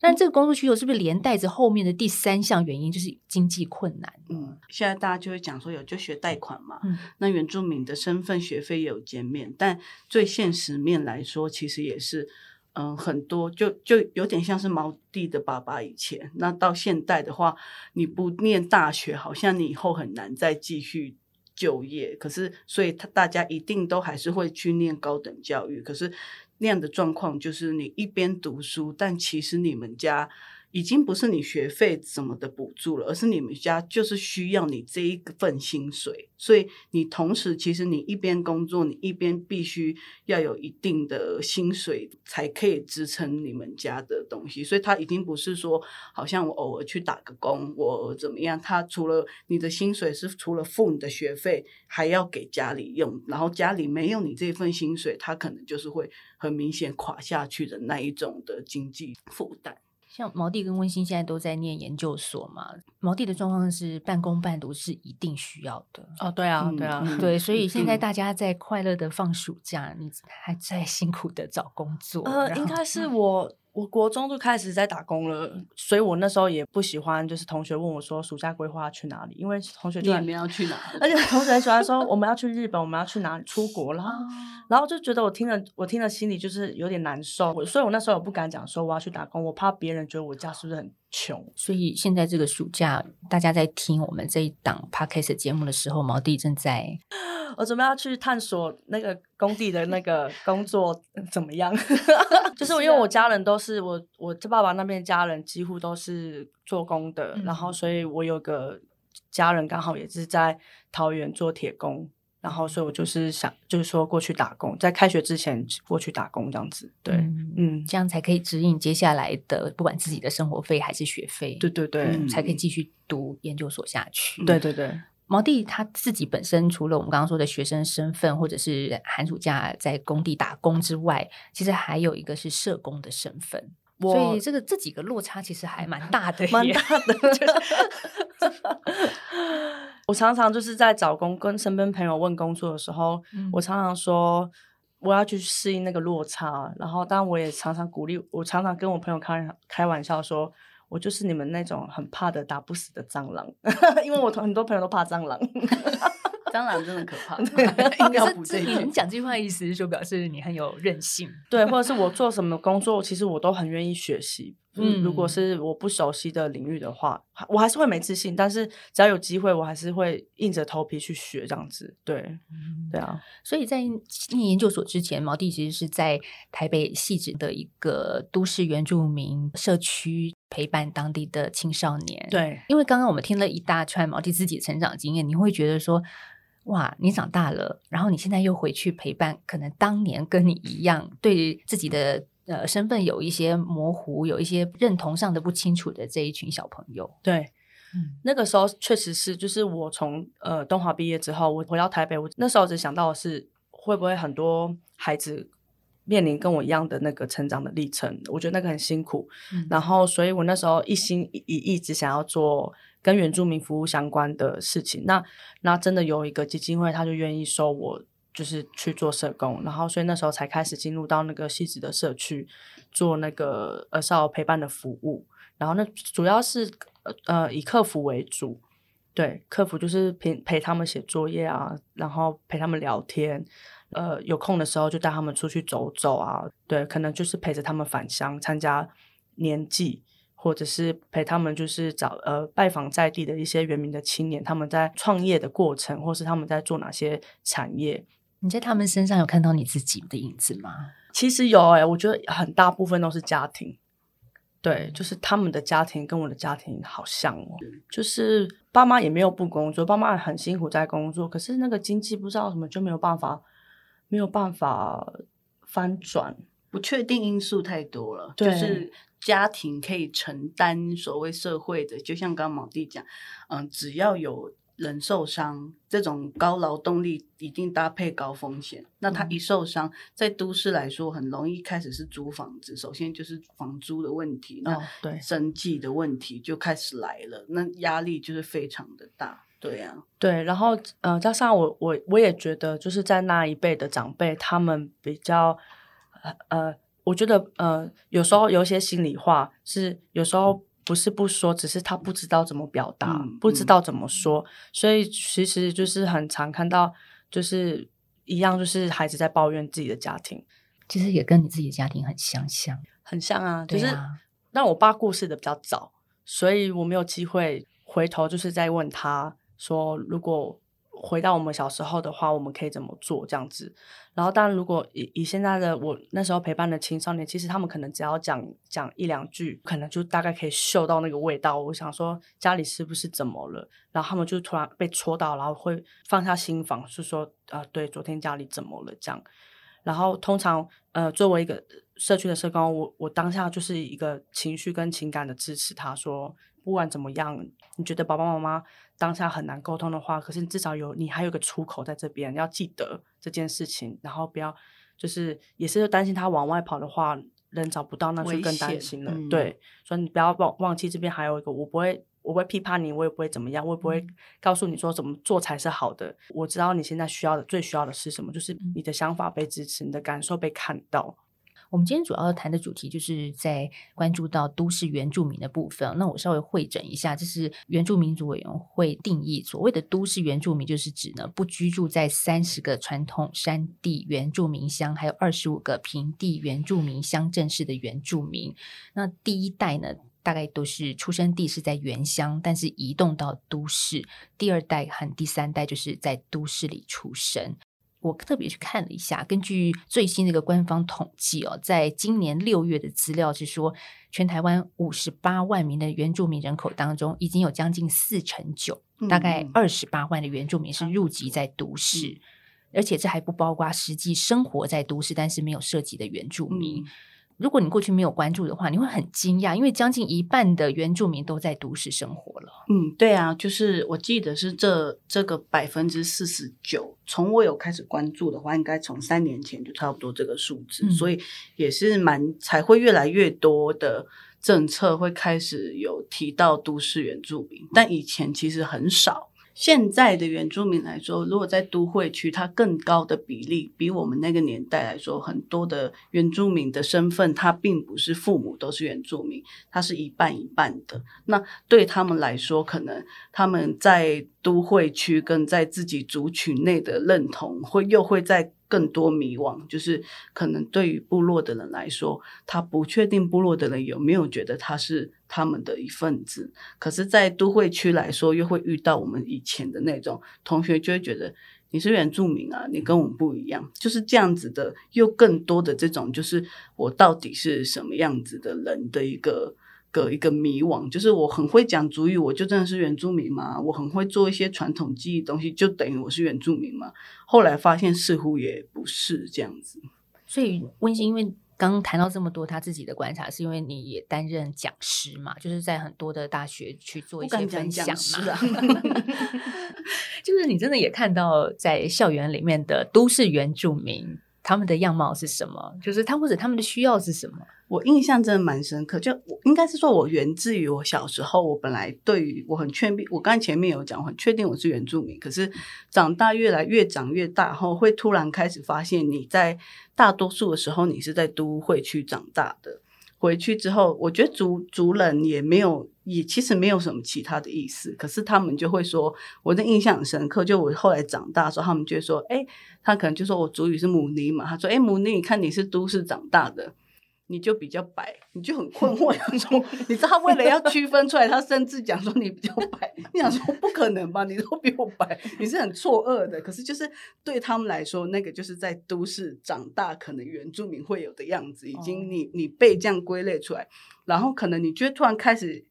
但这个工作需求是不是连带着后面的第三项原因，就是经济困难？嗯，现在大家就会讲说有就学贷款嘛，嗯，那原住民的身份学费也有减免，但最现实面来说，其实也是。嗯，很多就就有点像是毛弟的爸爸以前，那到现代的话，你不念大学，好像你以后很难再继续就业。可是，所以他大家一定都还是会去念高等教育。可是那样的状况就是你一边读书，但其实你们家。已经不是你学费什么的补助了，而是你们家就是需要你这一份薪水，所以你同时其实你一边工作，你一边必须要有一定的薪水才可以支撑你们家的东西。所以他已经不是说好像我偶尔去打个工，我怎么样？他除了你的薪水是除了付你的学费，还要给家里用，然后家里没有你这份薪水，他可能就是会很明显垮下去的那一种的经济负担。像毛弟跟温馨现在都在念研究所嘛，毛弟的状况是半工半读是一定需要的哦，对啊，对啊，对，所以现在大家在快乐的放暑假，你还在辛苦的找工作，呃，应该是我。我国中就开始在打工了，所以我那时候也不喜欢，就是同学问我说暑假规划去哪里，因为同学就你们要去哪，而且同学喜欢说 我们要去日本，我们要去哪里出国，啦然后就觉得我听了我听了心里就是有点难受，我所以我那时候也不敢讲说我要去打工，我怕别人觉得我家是不是很穷。所以现在这个暑假，大家在听我们这一档 podcast 节目的时候，毛弟正在。我准备要去探索那个工地的那个工作怎么样？就是因为我家人都是我，我这爸爸那边家人几乎都是做工的，然后所以我有个家人刚好也是在桃园做铁工，然后所以我就是想，就是说过去打工，在开学之前过去打工这样子。对，嗯嗯，这样才可以指引接下来的，不管自己的生活费还是学费，对对对，嗯才可以继续读研究所下去。对对对。毛弟他自己本身除了我们刚刚说的学生身份，或者是寒暑假在工地打工之外，其实还有一个是社工的身份。所以这个这几个落差其实还蛮大的 耶，蛮大的。我常常就是在找工，跟身边朋友问工作的时候，嗯我常常说我要去适应那个落差。然后，当然我也常常鼓励，我常常跟我朋友开开玩笑说。我就是你们那种很怕的打不死的蟑螂，因为我很多朋友都怕蟑螂。蟑螂真的可怕，硬要补这一句你你。讲这句话的意思是说，表示你很有韧性。对，或者是我做什么工作，其实我都很愿意学习。嗯，如果嗯是我不熟悉的领域的话，我还是会没自信，但是只要有机会，我还是会硬着头皮去学这样子。对，对啊，所以在念研究所之前，毛弟其实是在台北细致的一个都市原住民社区陪伴当地的青少年。，对，因为刚刚我们听了一大串毛弟自己的成长经验，你会觉得说。哇，你长大了，然后你现在又回去陪伴，可能当年跟你一样，对自己的呃身份有一些模糊，有一些认同上的不清楚的这一群小朋友。对，嗯那个时候确实是，就是我从呃东华毕业之后，我回到台北，我那时候只想到的是会不会很多孩子面临跟我一样的那个成长的历程，我觉得那个很辛苦。嗯然后，所以我那时候一心一意一直想要做跟原住民服务相关的事情。那那真的有一个基金会，他就愿意收我，就是去做社工。然后，所以那时候才开始进入到那个细致的社区做那个呃少儿陪伴的服务。然后那主要是呃呃以客服为主，对，客服就是陪陪他们写作业啊，然后陪他们聊天。呃，有空的时候就带他们出去走走啊，对，可能就是陪着他们返乡参加年祭，或者是陪他们就是找呃拜访在地的一些原民的青年，他们在创业的过程，或是他们在做哪些产业。你在他们身上有看到你自己的影子吗？其实有诶、我觉得很大部分都是家庭，对，就是他们的家庭跟我的家庭好像哦，就是爸妈也没有不工作，爸妈很辛苦在工作，可是那个经济不知道什么就没有办法，没有办法翻转。不确定因素太多了，就是家庭可以承担所谓社会的，就像刚刚毛弟讲，嗯，只要有人受伤，这种高劳动力一定搭配高风险。那他一受伤，在都市来说，很容易开始是租房子，首先就是房租的问题，那哦，对生计的问题就开始来了，那压力就是非常的大。对啊，对，然后呃，加上我我我也觉得，就是在那一辈的长辈，他们比较呃呃，我觉得呃，有时候有一些心里话是有时候不是不说，只是他不知道怎么表达，不知道怎么说，所以其实就是很常看到，就是一样，就是孩子在抱怨自己的家庭，其实也跟你自己的家庭很相像。很像啊，就是对啊让我爸过世的比较早，所以我没有机会回头，就是在问他说，如果回到我们小时候的话，我们可以怎么做这样子。然后，当然，如果以以现在的我那时候陪伴的青少年，其实他们可能只要讲讲一两句，可能就大概可以嗅到那个味道。我想说家里是不是怎么了？然后他们就突然被戳到，然后会放下心防，是说啊、对，昨天家里怎么了这样。然后通常呃，作为一个社区的社工，我我当下就是一个情绪跟情感的支持他，说不管怎么样，你觉得爸爸妈妈当下很难沟通的话，可是你至少有你还有个出口在这边，要记得这件事情，然后不要就是也是担心他往外跑的话，人找不到，那就更担心了。嗯对，所以你不要忘忘记这边还有一个，我不会。我不会批判你，我也不会怎么样，我也不会告诉你说怎么做才是好的。我知道你现在需要的、最需要的是什么，就是你的想法被支持，你的感受被看到。我们今天主要谈的主题就是在关注到都市原住民的部分。那我稍微会诊一下，这是原住民族委员会定义所谓的都市原住民，就是指呢不居住在三十个传统山地原住民乡，还有二十五个平地原住民乡镇市的原住民。那第一代呢？大概都是出生地是在原乡，但是移动到都市。第二代和第三代就是在都市里出生。我特别去看了一下，根据最新的一个官方统计哦，在今年六月的资料是说，全台湾五十八万名的原住民人口当中，已经有将近四成九，大概嗯二十八万的原住民是入籍在都市。而且这还不包括实际生活在都市但是没有涉及的原住民。嗯如果你过去没有关注的话，你会很惊讶，因为将近一半的原住民都在都市生活了。嗯，对啊，就是我记得是这这个百分之四十九，从我有开始关注的话，应该从三年前就差不多这个数字，嗯所以也是蛮才会越来越多的政策会开始有提到都市原住民，但以前其实很少。现在的原住民来说，如果在都会区，它更高的比例，比我们那个年代来说，很多的原住民的身份，他并不是父母都是原住民，他是一半一半的。那对他们来说，可能他们在都会区跟在自己族群内的认同，会又会在更多迷惘。就是可能对于部落的人来说，他不确定部落的人有没有觉得他是他们的一份子。可是，在都会区来说，又会遇到我们以前的那种同学，就会觉得。你是原住民啊，你跟我们不一样，就是这样子的，又更多的这种，就是我到底是什么样子的人的一个个一个迷惘，就是我很会讲主语，我就真的是原住民吗？我很会做一些传统技艺东西，就等于我是原住民吗？后来发现似乎也不是这样子。所以温馨，因为刚刚谈到这么多他自己的观察，是因为你也担任讲师嘛，就是在很多的大学去做一些分享嘛。啊就是你真的也看到在校园里面的都市原住民，他们的样貌是什么？就是他或者他们的需要是什么？我印象真的蛮深刻，就我应该是说，我源自于我小时候，我本来对于我很确定，我刚才前面有讲，我很确定我是原住民，可是长大越来越长越大后，会突然开始发现，你在大多数的时候，你是在都会区长大的。回去之后，我觉得族族人也没有，也其实没有什么其他的意思。可是他们就会说，我的印象很深刻。就我后来长大的时候，他们就会说，哎，他可能就说我族语是母尼嘛，他说，哎，母尼，你看你是都市长大的，你就比较白，你就很困惑。想说，你知道他为了要区分出来，他甚至讲说你比较白。你想说不可能吧？你都比我白，你是很错愕的。可是就是对他们来说，那个就是在都市长大，可能原住民会有的样子，已经你你被这样归类出来，然后可能你就会突然开始，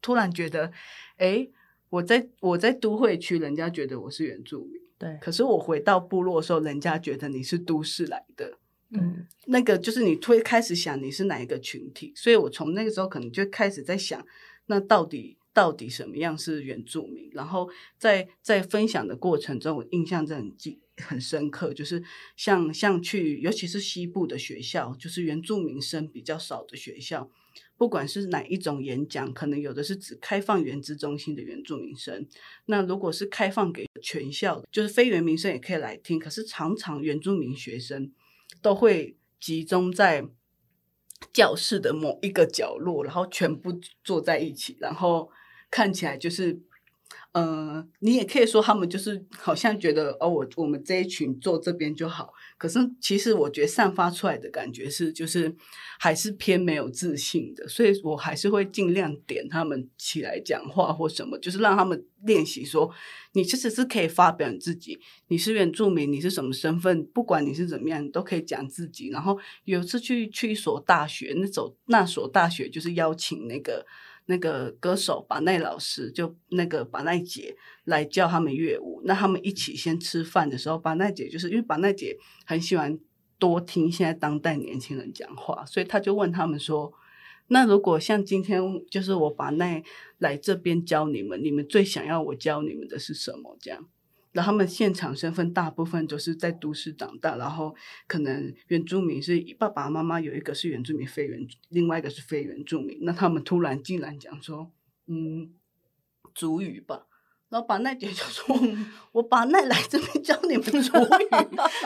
突然觉得，哎，我在我在都会区，人家觉得我是原住民。对，可是我回到部落的时候，人家觉得你是都市来的，嗯，那个就是你会开始想你是哪一个群体，所以我从那个时候可能就开始在想，那到底到底什么样是原住民？然后在在分享的过程中，我印象真的很记很深刻，就是像像去，尤其是西部的学校，就是原住民生比较少的学校。不管是哪一种演讲，可能有的是指开放原资中心的原住民生，那如果是开放给全校，就是非原民生也可以来听。可是常常原住民学生都会集中在教室的某一个角落，然后全部坐在一起，然后看起来就是，呃，你也可以说他们就是好像觉得哦，我我们这一群坐这边就好。可是其实我觉得散发出来的感觉是，就是还是偏没有自信的，所以我还是会尽量点他们起来讲话或什么，就是让他们练习说，你其实是可以发表你自己，你是原住民，你是什么身份，不管你是怎么样，都可以讲自己。然后有一次去去一所大学，那所那所大学就是邀请那个。那个歌手把奈老师，就那个把奈姐来教他们乐舞。那他们一起先吃饭的时候，把奈姐就是因为把奈姐很喜欢多听现在当代年轻人讲话，所以他就问他们说：“那如果像今天就是我把奈来这边教你们，你们最想要我教你们的是什么？”这样。然后他们现场身份大部分都是在都市长大，然后可能原住民是爸爸妈妈有一个是原住民非原，另外一个是非原住民。那他们突然竟然讲说，嗯，族语吧。然后把奈姐就说：“我把奈来这边教你们族语，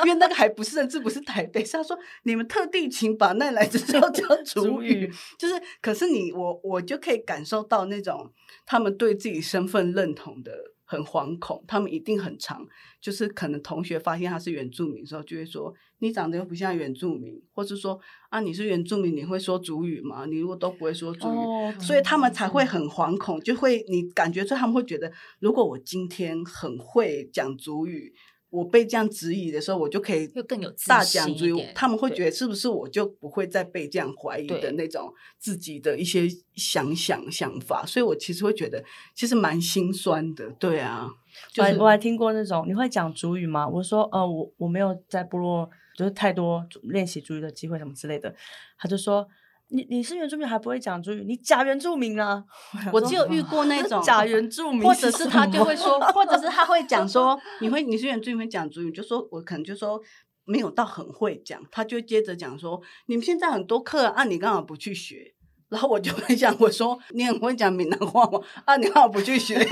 因为那个还不是甚至不是台北，是他说你们特地请把奈来这是要教 族语，就是可是你我我就可以感受到那种他们对自己身份认同的。”很惶恐，他们一定很长，就是可能同学发现他是原住民的时候，就会说你长得又不像原住民，或者说啊你是原住民，你会说主语吗？你如果都不会说主语，哦所以他们才会很惶恐，就会你感觉出他们会觉得，如果我今天很会讲主语，我被这样质疑的时候，我就可以又更有自大信讲主义他们会觉得是不是我就不会再被这样怀疑的那种自己的一些想想想法，所以我其实会觉得其实蛮心酸的，对啊，就是我还我还听过那种，你会讲主语吗？我说，呃，我我没有在部落就是太多练习主语的机会什么之类的。他就说，你你是原住民还不会讲主语，你假原住民啊！我只有遇过那种假原住民，或者是他就会 说，或者是他会讲说，你会你是原住民会讲主语，就说我可能就说没有到很会讲，他就接着讲说，你们现在很多课啊，你干嘛不去学？然后我就会想，我说你很会讲闽南话吗？啊，你干嘛不去学？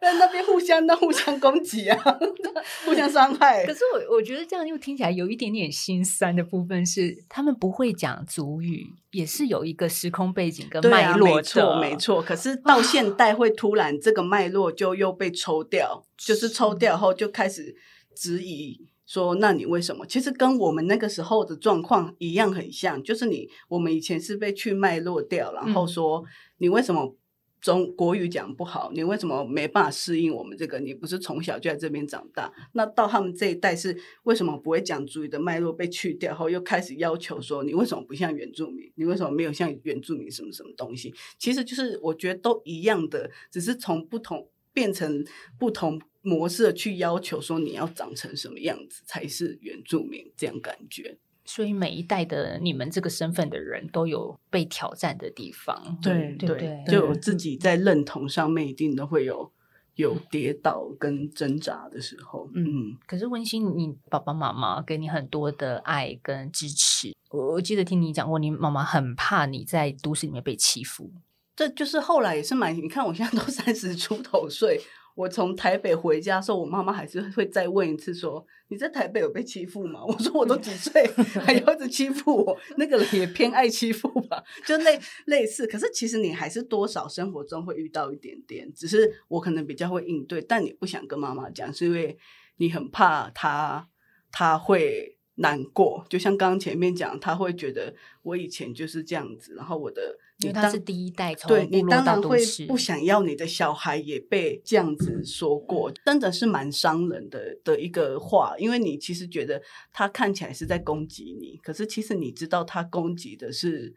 在那边互相那互相攻击啊，互相伤害可。是我我觉得这样又听起来有一点点心酸的部分是，他们不会讲族语，也是有一个时空背景跟脉络的，没错，没。错。可是到现代会突然这个脉络就又被抽掉，就是抽掉后就开始质疑说，那你为什么？其实跟我们那个时候的状况一样，很像，就是你我们以前是被去脉络掉，然后嗯说你为什么？中国语讲不好，你为什么没办法适应我们这个？你不是从小就在这边长大？那到他们这一代是为什么不会讲主语的脉络被去掉后，又开始要求说你为什么不像原住民？你为什么没有像原住民什么什么东西？其实就是我觉得都一样的，只是从不同变成不同模式去要求说你要长成什么样子才是原住民，这样感觉。所以每一代的你们这个身份的人都有被挑战的地方，对对不对？就我自己在认同上面一定都会有有跌倒跟挣扎的时候。嗯，可是温馨，你爸爸妈妈给你很多的爱跟支持。我我记得听你讲过，你妈妈很怕你在都市里面被欺负。这就是后来也是蛮，你看我现在都三十出头岁，我从台北回家的时候，我妈妈还是会再问一次说：“你在台北有被欺负吗？”我说：“我都几岁，还要一直欺负我？那个人也偏爱欺负吧，就类类似。可是其实你还是多少生活中会遇到一点点，只是我可能比较会应对，但你不想跟妈妈讲，是因为你很怕她，她会。”难过，就像刚刚前面讲，她会觉得我以前就是这样子，然后我的因为他是第一代从对你部落当然会到都市，不想要你的小孩也被这样子说过，真的是蛮伤人的的一个话，因为你其实觉得他看起来是在攻击你，可是其实你知道他攻击的是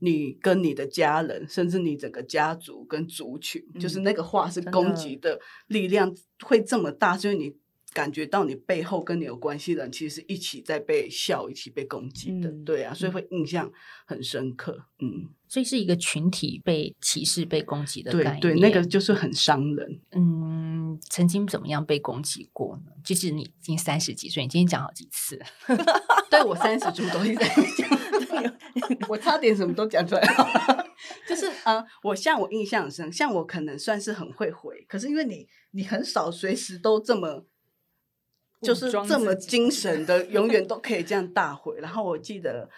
你跟你的家人，甚至你整个家族跟族群，就是嗯那个话是攻击的力量会这么大，所以你。感觉到你背后跟你有关系的人，其实是一起在被笑，一起被攻击的，嗯对啊，所以会印象很深刻。嗯，所以是一个群体被歧视、被攻击的对概念。对，那个就是很伤人。嗯，曾经怎么样被攻击过呢？就是你已经三十几岁，你今天讲好几次了，对我三十出头一直在讲，我差点什么都讲出来了。就是呃，我像我印象很深，像我可能算是很会回，可是因为你你很少随时都这么。就是这么精神的，永远都可以这样大回。然后我记得，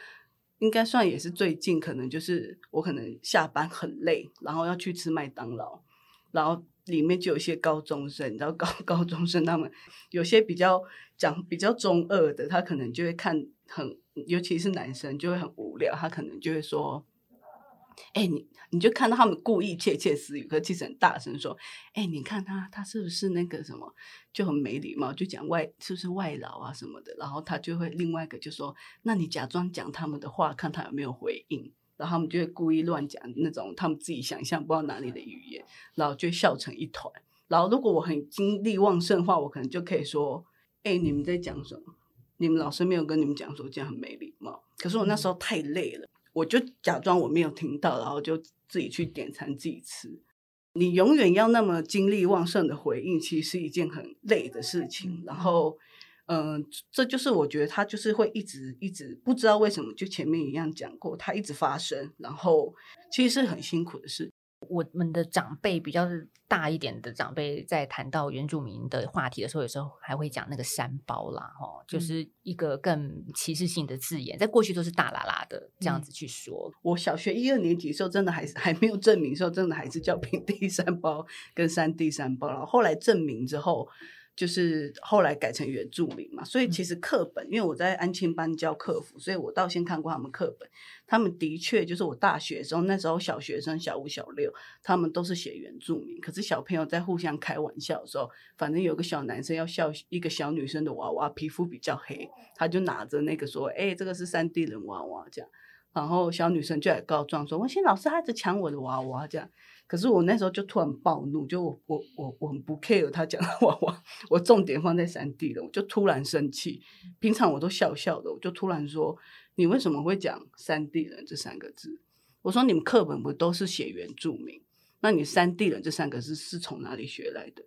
应该算也是最近，可能就是我可能下班很累，然后要去吃麦当劳，然后里面就有一些高中生，你知道高高中生他们有些比较讲比较中二的，他可能就会看很，尤其是男生就会很无聊，他可能就会说。哎、你你就看到他们故意窃窃私语，可其实很大声说：“哎、你看他，他是不是那个什么，就很没礼貌，就讲外是不是外劳啊什么的。”然后他就会另外一个就说：“那你假装讲他们的话，看他有没有回应。”然后他们就会故意乱讲那种他们自己想象不知道哪里的语言，然后就会笑成一团。然后如果我很精力旺盛的话，我可能就可以说：“哎、你们在讲什么？你们老师没有跟你们讲说这样很没礼貌。”可是我那时候太累了。我就假装我没有听到，然后就自己去点餐自己吃。你永远要那么精力旺盛的回应，其实是一件很累的事情。然后，嗯、这就是我觉得他就是会一直一直不知道为什么，就前面一样讲过，他一直发生，然后其实是很辛苦的事。我们的长辈比较大一点的长辈，在谈到原住民的话题的时候，有时候还会讲那个山包啦，哦，就是一个更歧视性的字眼，在过去都是大啦啦的这样子去说。我小学一二年级的时候，真的还是还没有证明的时候，真的还是叫平地山包跟山地山包。然后后来证明之后，就是后来改成原住民嘛，所以其实课本，因为我在安亲班教客服，所以我倒先看过他们课本，他们的确就是我大学的时候，那时候小学生小五小六，他们都是写原住民，可是小朋友在互相开玩笑的时候，反正有个小男生要笑一个小女生的娃娃，皮肤比较黑，他就拿着那个说，哎、这个是山地人娃娃。这样。然后小女生就来告状说：“文心老师他一直抢我的娃娃。”这样，可是我那时候就突然暴怒，就我我我我很不 care 他讲的娃娃，我重点放在三 D 了，我就突然生气。平常我都笑笑的，我就突然说：“你为什么会讲三 D 人这三个字？”我说：“你们课本不都是写原住民？那你三 D 人这三个字是从哪里学来的？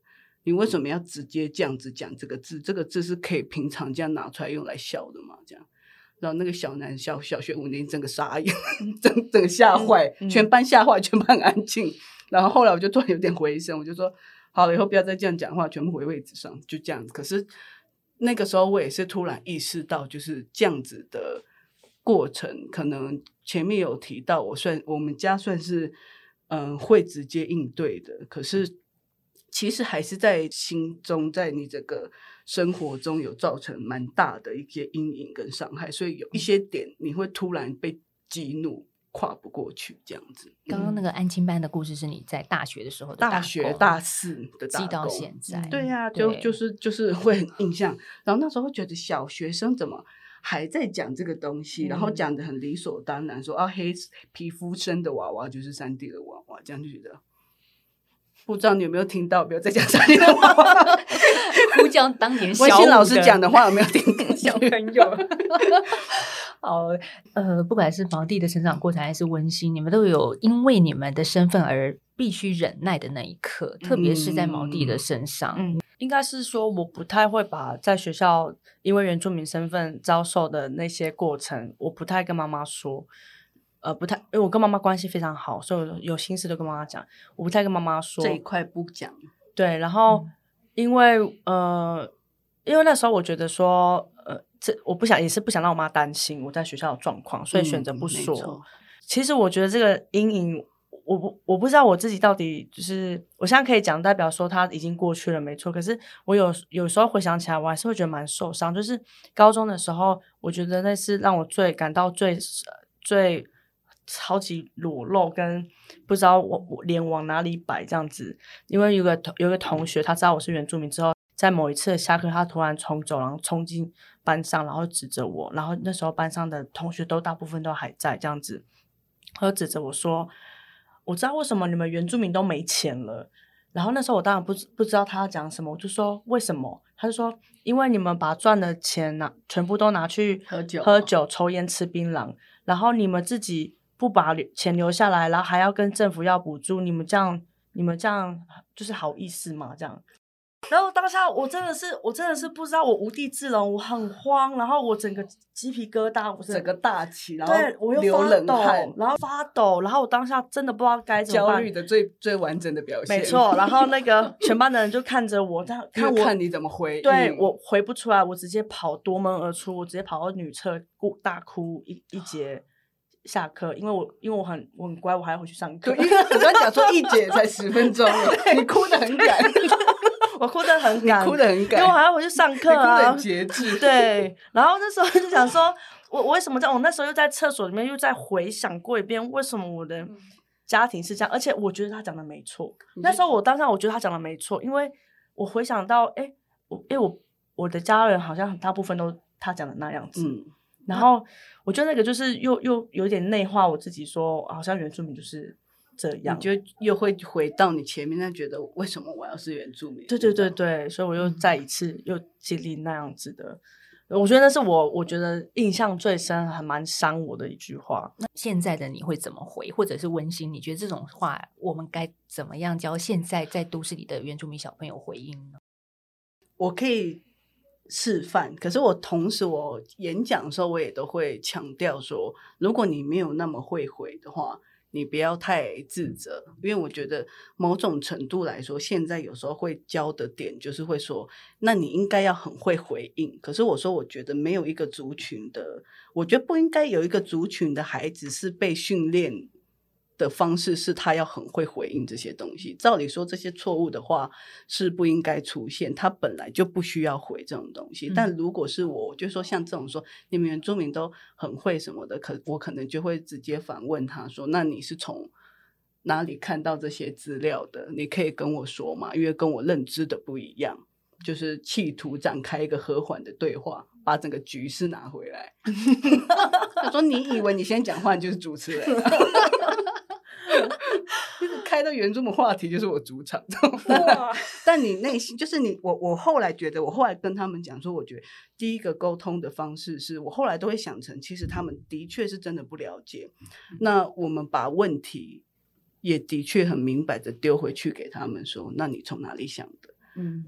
你为什么要直接这样子讲这个字？这个字是可以平常这样拿出来用来笑的吗？这样？”然后那个小男小小学五年级整个傻眼，整整个吓坏，嗯全班吓坏，全班很安静。然后后来我就突然有点回声，我就说好了，以后不要再这样讲话，全部回位置上，就这样子。可是那个时候我也是突然意识到，就是这样子的过程，可能前面有提到，我算我们家算是嗯会直接应对的，可是其实还是在心中，在你这个生活中有造成蛮大的一些阴影跟伤害，所以有一些点你会突然被激怒，跨不过去这样子。刚刚那个安亲班的故事是你在大学的时候大学大四的打记到现在，对呀、就就是就是会很印象。然后那时候觉得小学生怎么还在讲这个东西，然后嗯讲的很理所当然，说啊黑皮肤生的娃娃就是三 D 的娃娃，这样就觉得。不知道你有没有听到？不要再讲山地的娃娃。呼叫当年小温馨老师讲的话有没有听进 小？朋友。好，呃，不管是毛弟的成长过程还是温馨，你们都有因为你们的身份而必须忍耐的那一刻，特别是在毛弟的身上。嗯，应该是说我不太会把在学校因为原住民身份遭受的那些过程，我不太跟妈妈说。呃，不太，因为我跟妈妈关系非常好，所以我有心事都跟妈妈讲。我不太跟妈妈说这一块不讲，对，然后因为、呃，因为那时候我觉得说，呃，这我不想也是不想让我妈担心我在学校的状况，所以选择嗯不说。其实我觉得这个阴影，我不我不知道我自己到底就是，我现在可以讲，代表说它已经过去了，没错。可是我有有时候回想起来，我还是会觉得蛮受伤。就是高中的时候，我觉得那是让我最感到最最超级裸露，跟不知道我我脸往哪里摆这样子。因为有个同有个同学，他知道我是原住民之后，在某一次下课，他突然从走廊冲进班上，然后指着我，然后那时候班上的同学都大部分都还在这样子，他就指着我说：“我知道为什么你们原住民都没钱了。”然后那时候我当然不知不知道他要讲什么，我就说为什么？他就说因为你们把赚的钱拿全部都拿去喝酒喝酒、抽烟、吃槟榔，然后你们自己不把钱留下来，然后还要跟政府要补助，你们这样你们这样就是好意思吗？这样。然后当下我真的是，我真的是不知道，我无地自容，我很慌，然后我整个鸡皮疙瘩，我整个大起，然后我又流发抖冷汗，，然后发抖，然后我当下真的不知道该怎么办焦虑。的最最完整的表现。没错，然后那个 全班的人就看着我，这样看看我，看你怎么回。对我回不出来，我直接跑夺门而出，我直接跑到女厕哭大哭一一节。下课，因为我因为我很我很乖，我还要回去上课对，。因为我刚讲说一节才十分钟，你哭的很赶，我哭得很你赶，哭的很赶，因为我还要回去上你课啊哭的很。节制。对，然后那时候就想说，我我为什么在？我那时候又在厕所里面又再回想过一遍，为什么我的家庭是这样？而且我觉得他讲的没错。那时候我当下我觉得他讲的没错，因为我回想到，哎，我因为我我的家人好像很大部分都他讲的那样子，嗯，然后我觉得那个就是又又有点内化我自己说，好像原住民就是这样你。就又会回到你前面，那觉得为什么我要是原住民？对对对对，所以我又嗯再一次又经历那样子的，我觉得那是我我觉得印象最深，还蛮伤我的一句话。那现在的你会怎么回，或者是温馨？你觉得这种话我们该怎么样教现在在都市里的原住民小朋友回应呢？我可以示范，可是我同时我演讲的时候，我也都会强调说，如果你没有那么会回的话，你不要太自责，因为我觉得某种程度来说，现在有时候会教的点就是会说，那你应该要很会回应。可是我说，我觉得没有一个族群的，我觉得不应该有一个族群的孩子是被训练的方式是他要很会回应这些东西。照理说，这些错误的话是不应该出现，他本来就不需要回这种东西。但如果是我，就说像这种说你们原住民都很会什么的，可我可能就会直接反问他说：“那你是从哪里看到这些资料的？你可以跟我说嘛，因为跟我认知的不一样。”就是企图展开一个和缓的对话，把整个局势拿回来。他说：“你以为你先讲话就是主持人？开到原著的话题就是我主场，但你内心就是你我我后来觉得，我后来跟他们讲说，我觉得第一个沟通的方式是我后来都会想成，其实他们的确是真的不了解。那我们把问题也的确很明白的丢回去给他们说，那你从哪里想的？嗯。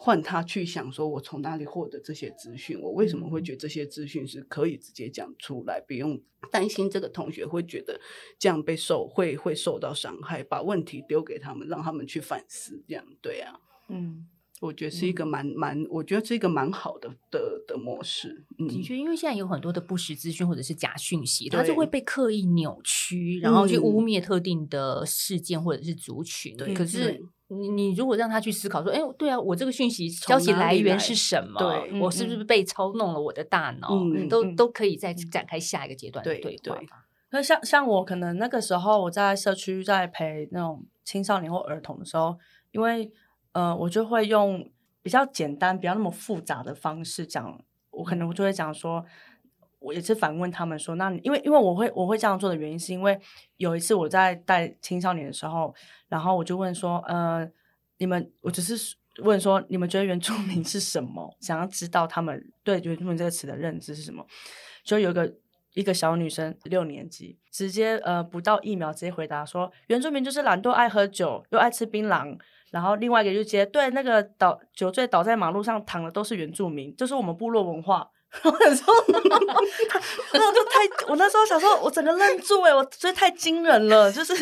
换他去想，说我从哪里获得这些资讯？我为什么会觉得这些资讯是可以直接讲出来，不用担心这个同学会觉得这样被受会会受到伤害？把问题丢给他们，让他们去反思，这样对啊？嗯，我觉得是一个蛮蛮，我觉得是一个蛮好的的的模式。嗯的确，因为现在有很多的不实资讯或者是假讯息，它就会被刻意扭曲，然后去污蔑特定的事件或者是族群。对，可是。你你如果让他去思考说，哎，对啊，我这个讯息消息来源是什么？对我是不是被操弄了我的大脑？都都可以再展开下一个阶段的对话。那像像我可能那个时候我在社区在陪那种青少年或儿童的时候，因为呃，我就会用比较简单、比较那么复杂的方式讲，我可能就会讲说。我也是反问他们说：“那因为因为我会我会这样做的原因，是因为有一次我在带青少年的时候，然后我就问说：呃，你们我只是问说，你们觉得原住民是什么？想要知道他们对原住民这个词的认知是什么？就有个一个小女生六年级，直接呃不到一秒直接回答说：原住民就是懒惰、爱喝酒又爱吃槟榔。然后另外一个就接对那个倒酒醉倒在马路上躺的都是原住民，就是我们部落文化。”我那时候，那就太，我那时候想说，我整个愣住哎，我觉得太惊人了，就是，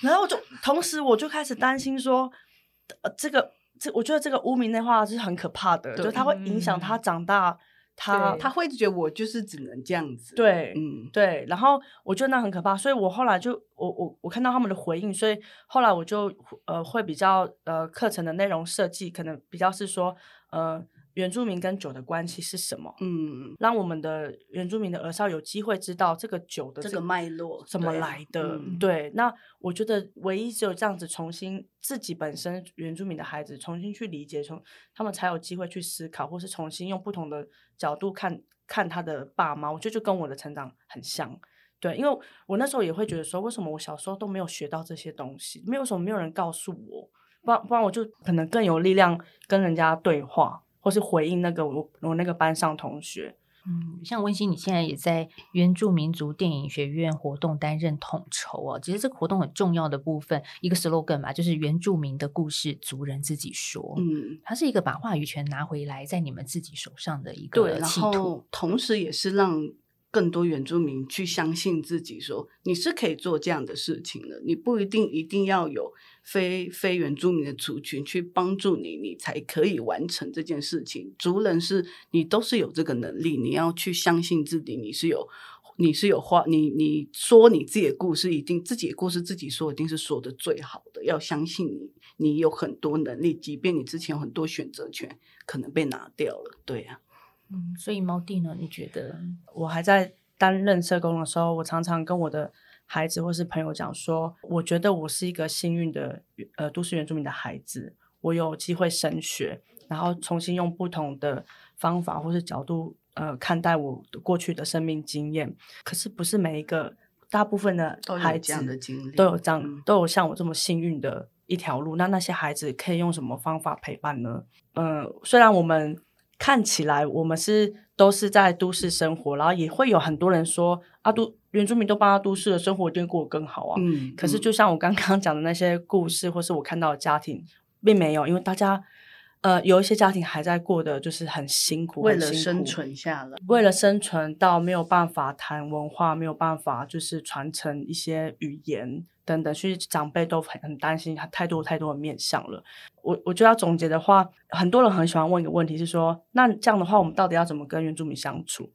然后我就同时我就开始担心说，呃，这个这我觉得这个污名内化是很可怕的，就它会影响他长大，他他会觉得我就是只能这样子，对，嗯，对，然后我觉得那很可怕，所以我后来就我我我看到他们的回应，所以后来我就呃会比较呃课程的内容设计可能比较是说呃。原住民跟酒的关系是什么？嗯，让我们的原住民的儿少有机会知道这个酒的这个脉络怎么来的。对，那我觉得唯一只有这样子，重新自己本身原住民的孩子重新去理解，从他们才有机会去思考，或是重新用不同的角度看看他的爸妈。我觉得就跟我的成长很像。对，因为我那时候也会觉得说，为什么我小时候都没有学到这些东西？没有什么没有人告诉我，不然不然我就可能更有力量跟人家对话。或是回应那个我我那个班上同学，嗯，像温馨，你现在也在原住民族电影学院活动担任统筹啊。其实这个活动很重要的部分，一个 slogan 嘛，就是原住民的故事，族人自己说。嗯，它是一个把话语权拿回来，在你们自己手上的一个企图，同时也是让。更多原住民去相信自己，说你是可以做这样的事情的。你不一定一定要有非非原住民的族群去帮助你，你才可以完成这件事情。族人是你都是有这个能力，你要去相信自己，你是有你是有话，你你说你自己的故事，一定自己的故事自己说，一定是说的最好的。要相信你，你有很多能力，即便你之前有很多选择权可能被拿掉了，对呀。嗯，所以猫弟呢？你觉得我还在担任社工的时候，我常常跟我的孩子或是朋友讲说，我觉得我是一个幸运的呃都市原住民的孩子，我有机会升学，然后重新用不同的方法或是角度呃看待我过去的生命经验。可是不是每一个，大部分的孩子都有这样都有像我这么幸运的一条路。那那些孩子可以用什么方法陪伴呢？嗯，虽然我们。看起来我们是都是在都市生活，然后也会有很多人说啊，都原住民都搬到都市的生活一定过得更好啊。嗯，可是就像我刚刚讲的那些故事，或是我看到的家庭，并没有，因为大家呃有一些家庭还在过得就是很辛苦，为了生存下来，为了生存到没有办法谈文化，没有办法就是传承一些语言。等等，所以长辈都很很担心，他太多太多的面相了。我我就要总结的话，很多人很喜欢问一个问题，是说，那这样的话，我们到底要怎么跟原住民相处？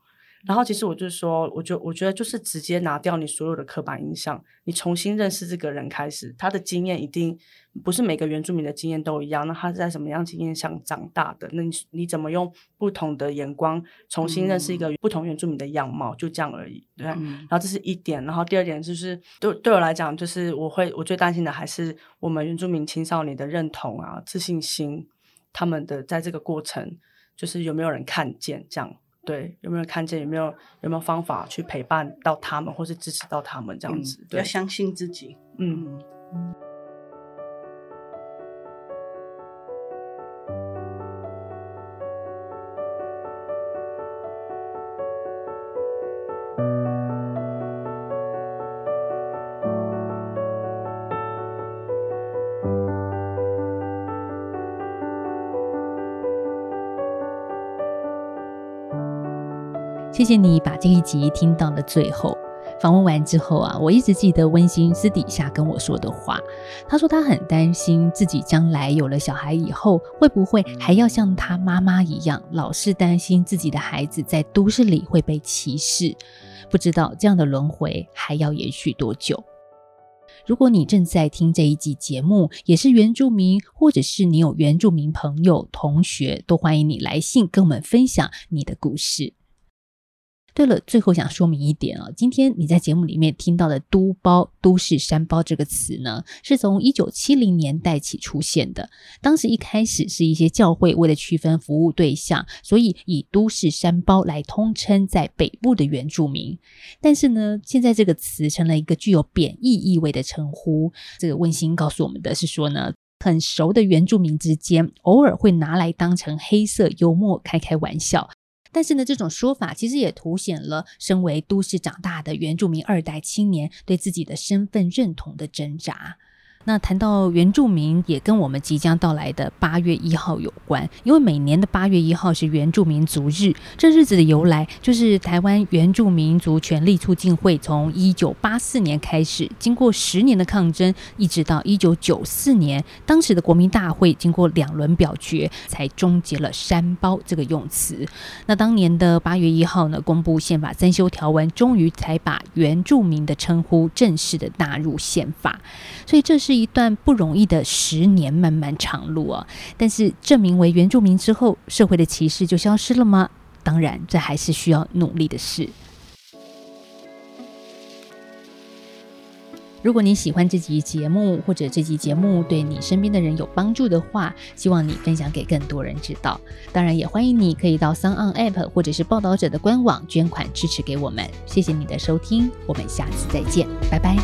然后其实我就说，我就我觉得就是直接拿掉你所有的刻板印象，你重新认识这个人开始，他的经验一定不是每个原住民的经验都一样。那他是在什么样经验下长大的？那你你怎么用不同的眼光重新认识一个不同原住民的样貌？就这样而已，对。然后这是一点，然后第二点就是对对我来讲，就是我会我最担心的还是我们原住民青少年的认同啊、自信心，他们的在这个过程。就是有没有人看见这样？对，有没有看见？有没有有没有方法去陪伴到他们，或是支持到他们这样子？要相信自己。嗯。谢谢你把这一集听到了最后。访问完之后啊，我一直记得温馨私底下跟我说的话。他说他很担心自己将来有了小孩以后，会不会还要像他妈妈一样，老是担心自己的孩子在都市里会被歧视。不知道这样的轮回还要延续多久。如果你正在听这一集节目，也是原住民，或者是你有原住民朋友、同学，都欢迎你来信跟我们分享你的故事。对了，最后想说明一点啊，今天你在节目里面听到的“都包”“都市山包”这个词呢，是从一九七零年代起出现的。当时一开始是一些教会为了区分服务对象，所以以“都市山包”来通称在北部的原住民。但是呢，现在这个词成了一个具有贬义意味的称呼。这个温馨告诉我们的是说呢，很熟的原住民之间，偶尔会拿来当成黑色幽默开开玩笑。但是呢，这种说法其实也凸显了身为都市长大的原住民二代青年对自己的身份认同的挣扎。那谈到原住民，也跟我们即将到来的八月一号有关，因为每年的八月一号是原住民族日。这日子的由来，就是台湾原住民族权利促进会从一九八四年开始，经过十年的抗争，一直到一九九四年，当时的国民大会经过两轮表决，才终结了“山包”这个用词。那当年的八月一号呢，公布宪法增修条文，终于才把原住民的称呼正式的纳入宪法。所以这是。一段不容易的十年漫漫长路啊！但是证明为原住民之后，社会的歧视就消失了吗？当然，这还是需要努力的事。如果你喜欢这集节目，或者这集节目对你身边的人有帮助的话，希望你分享给更多人知道。当然，也欢迎你可以到 s o n App 或者是报道者的官网捐款支持给我们。谢谢你的收听，我们下次再见，拜拜。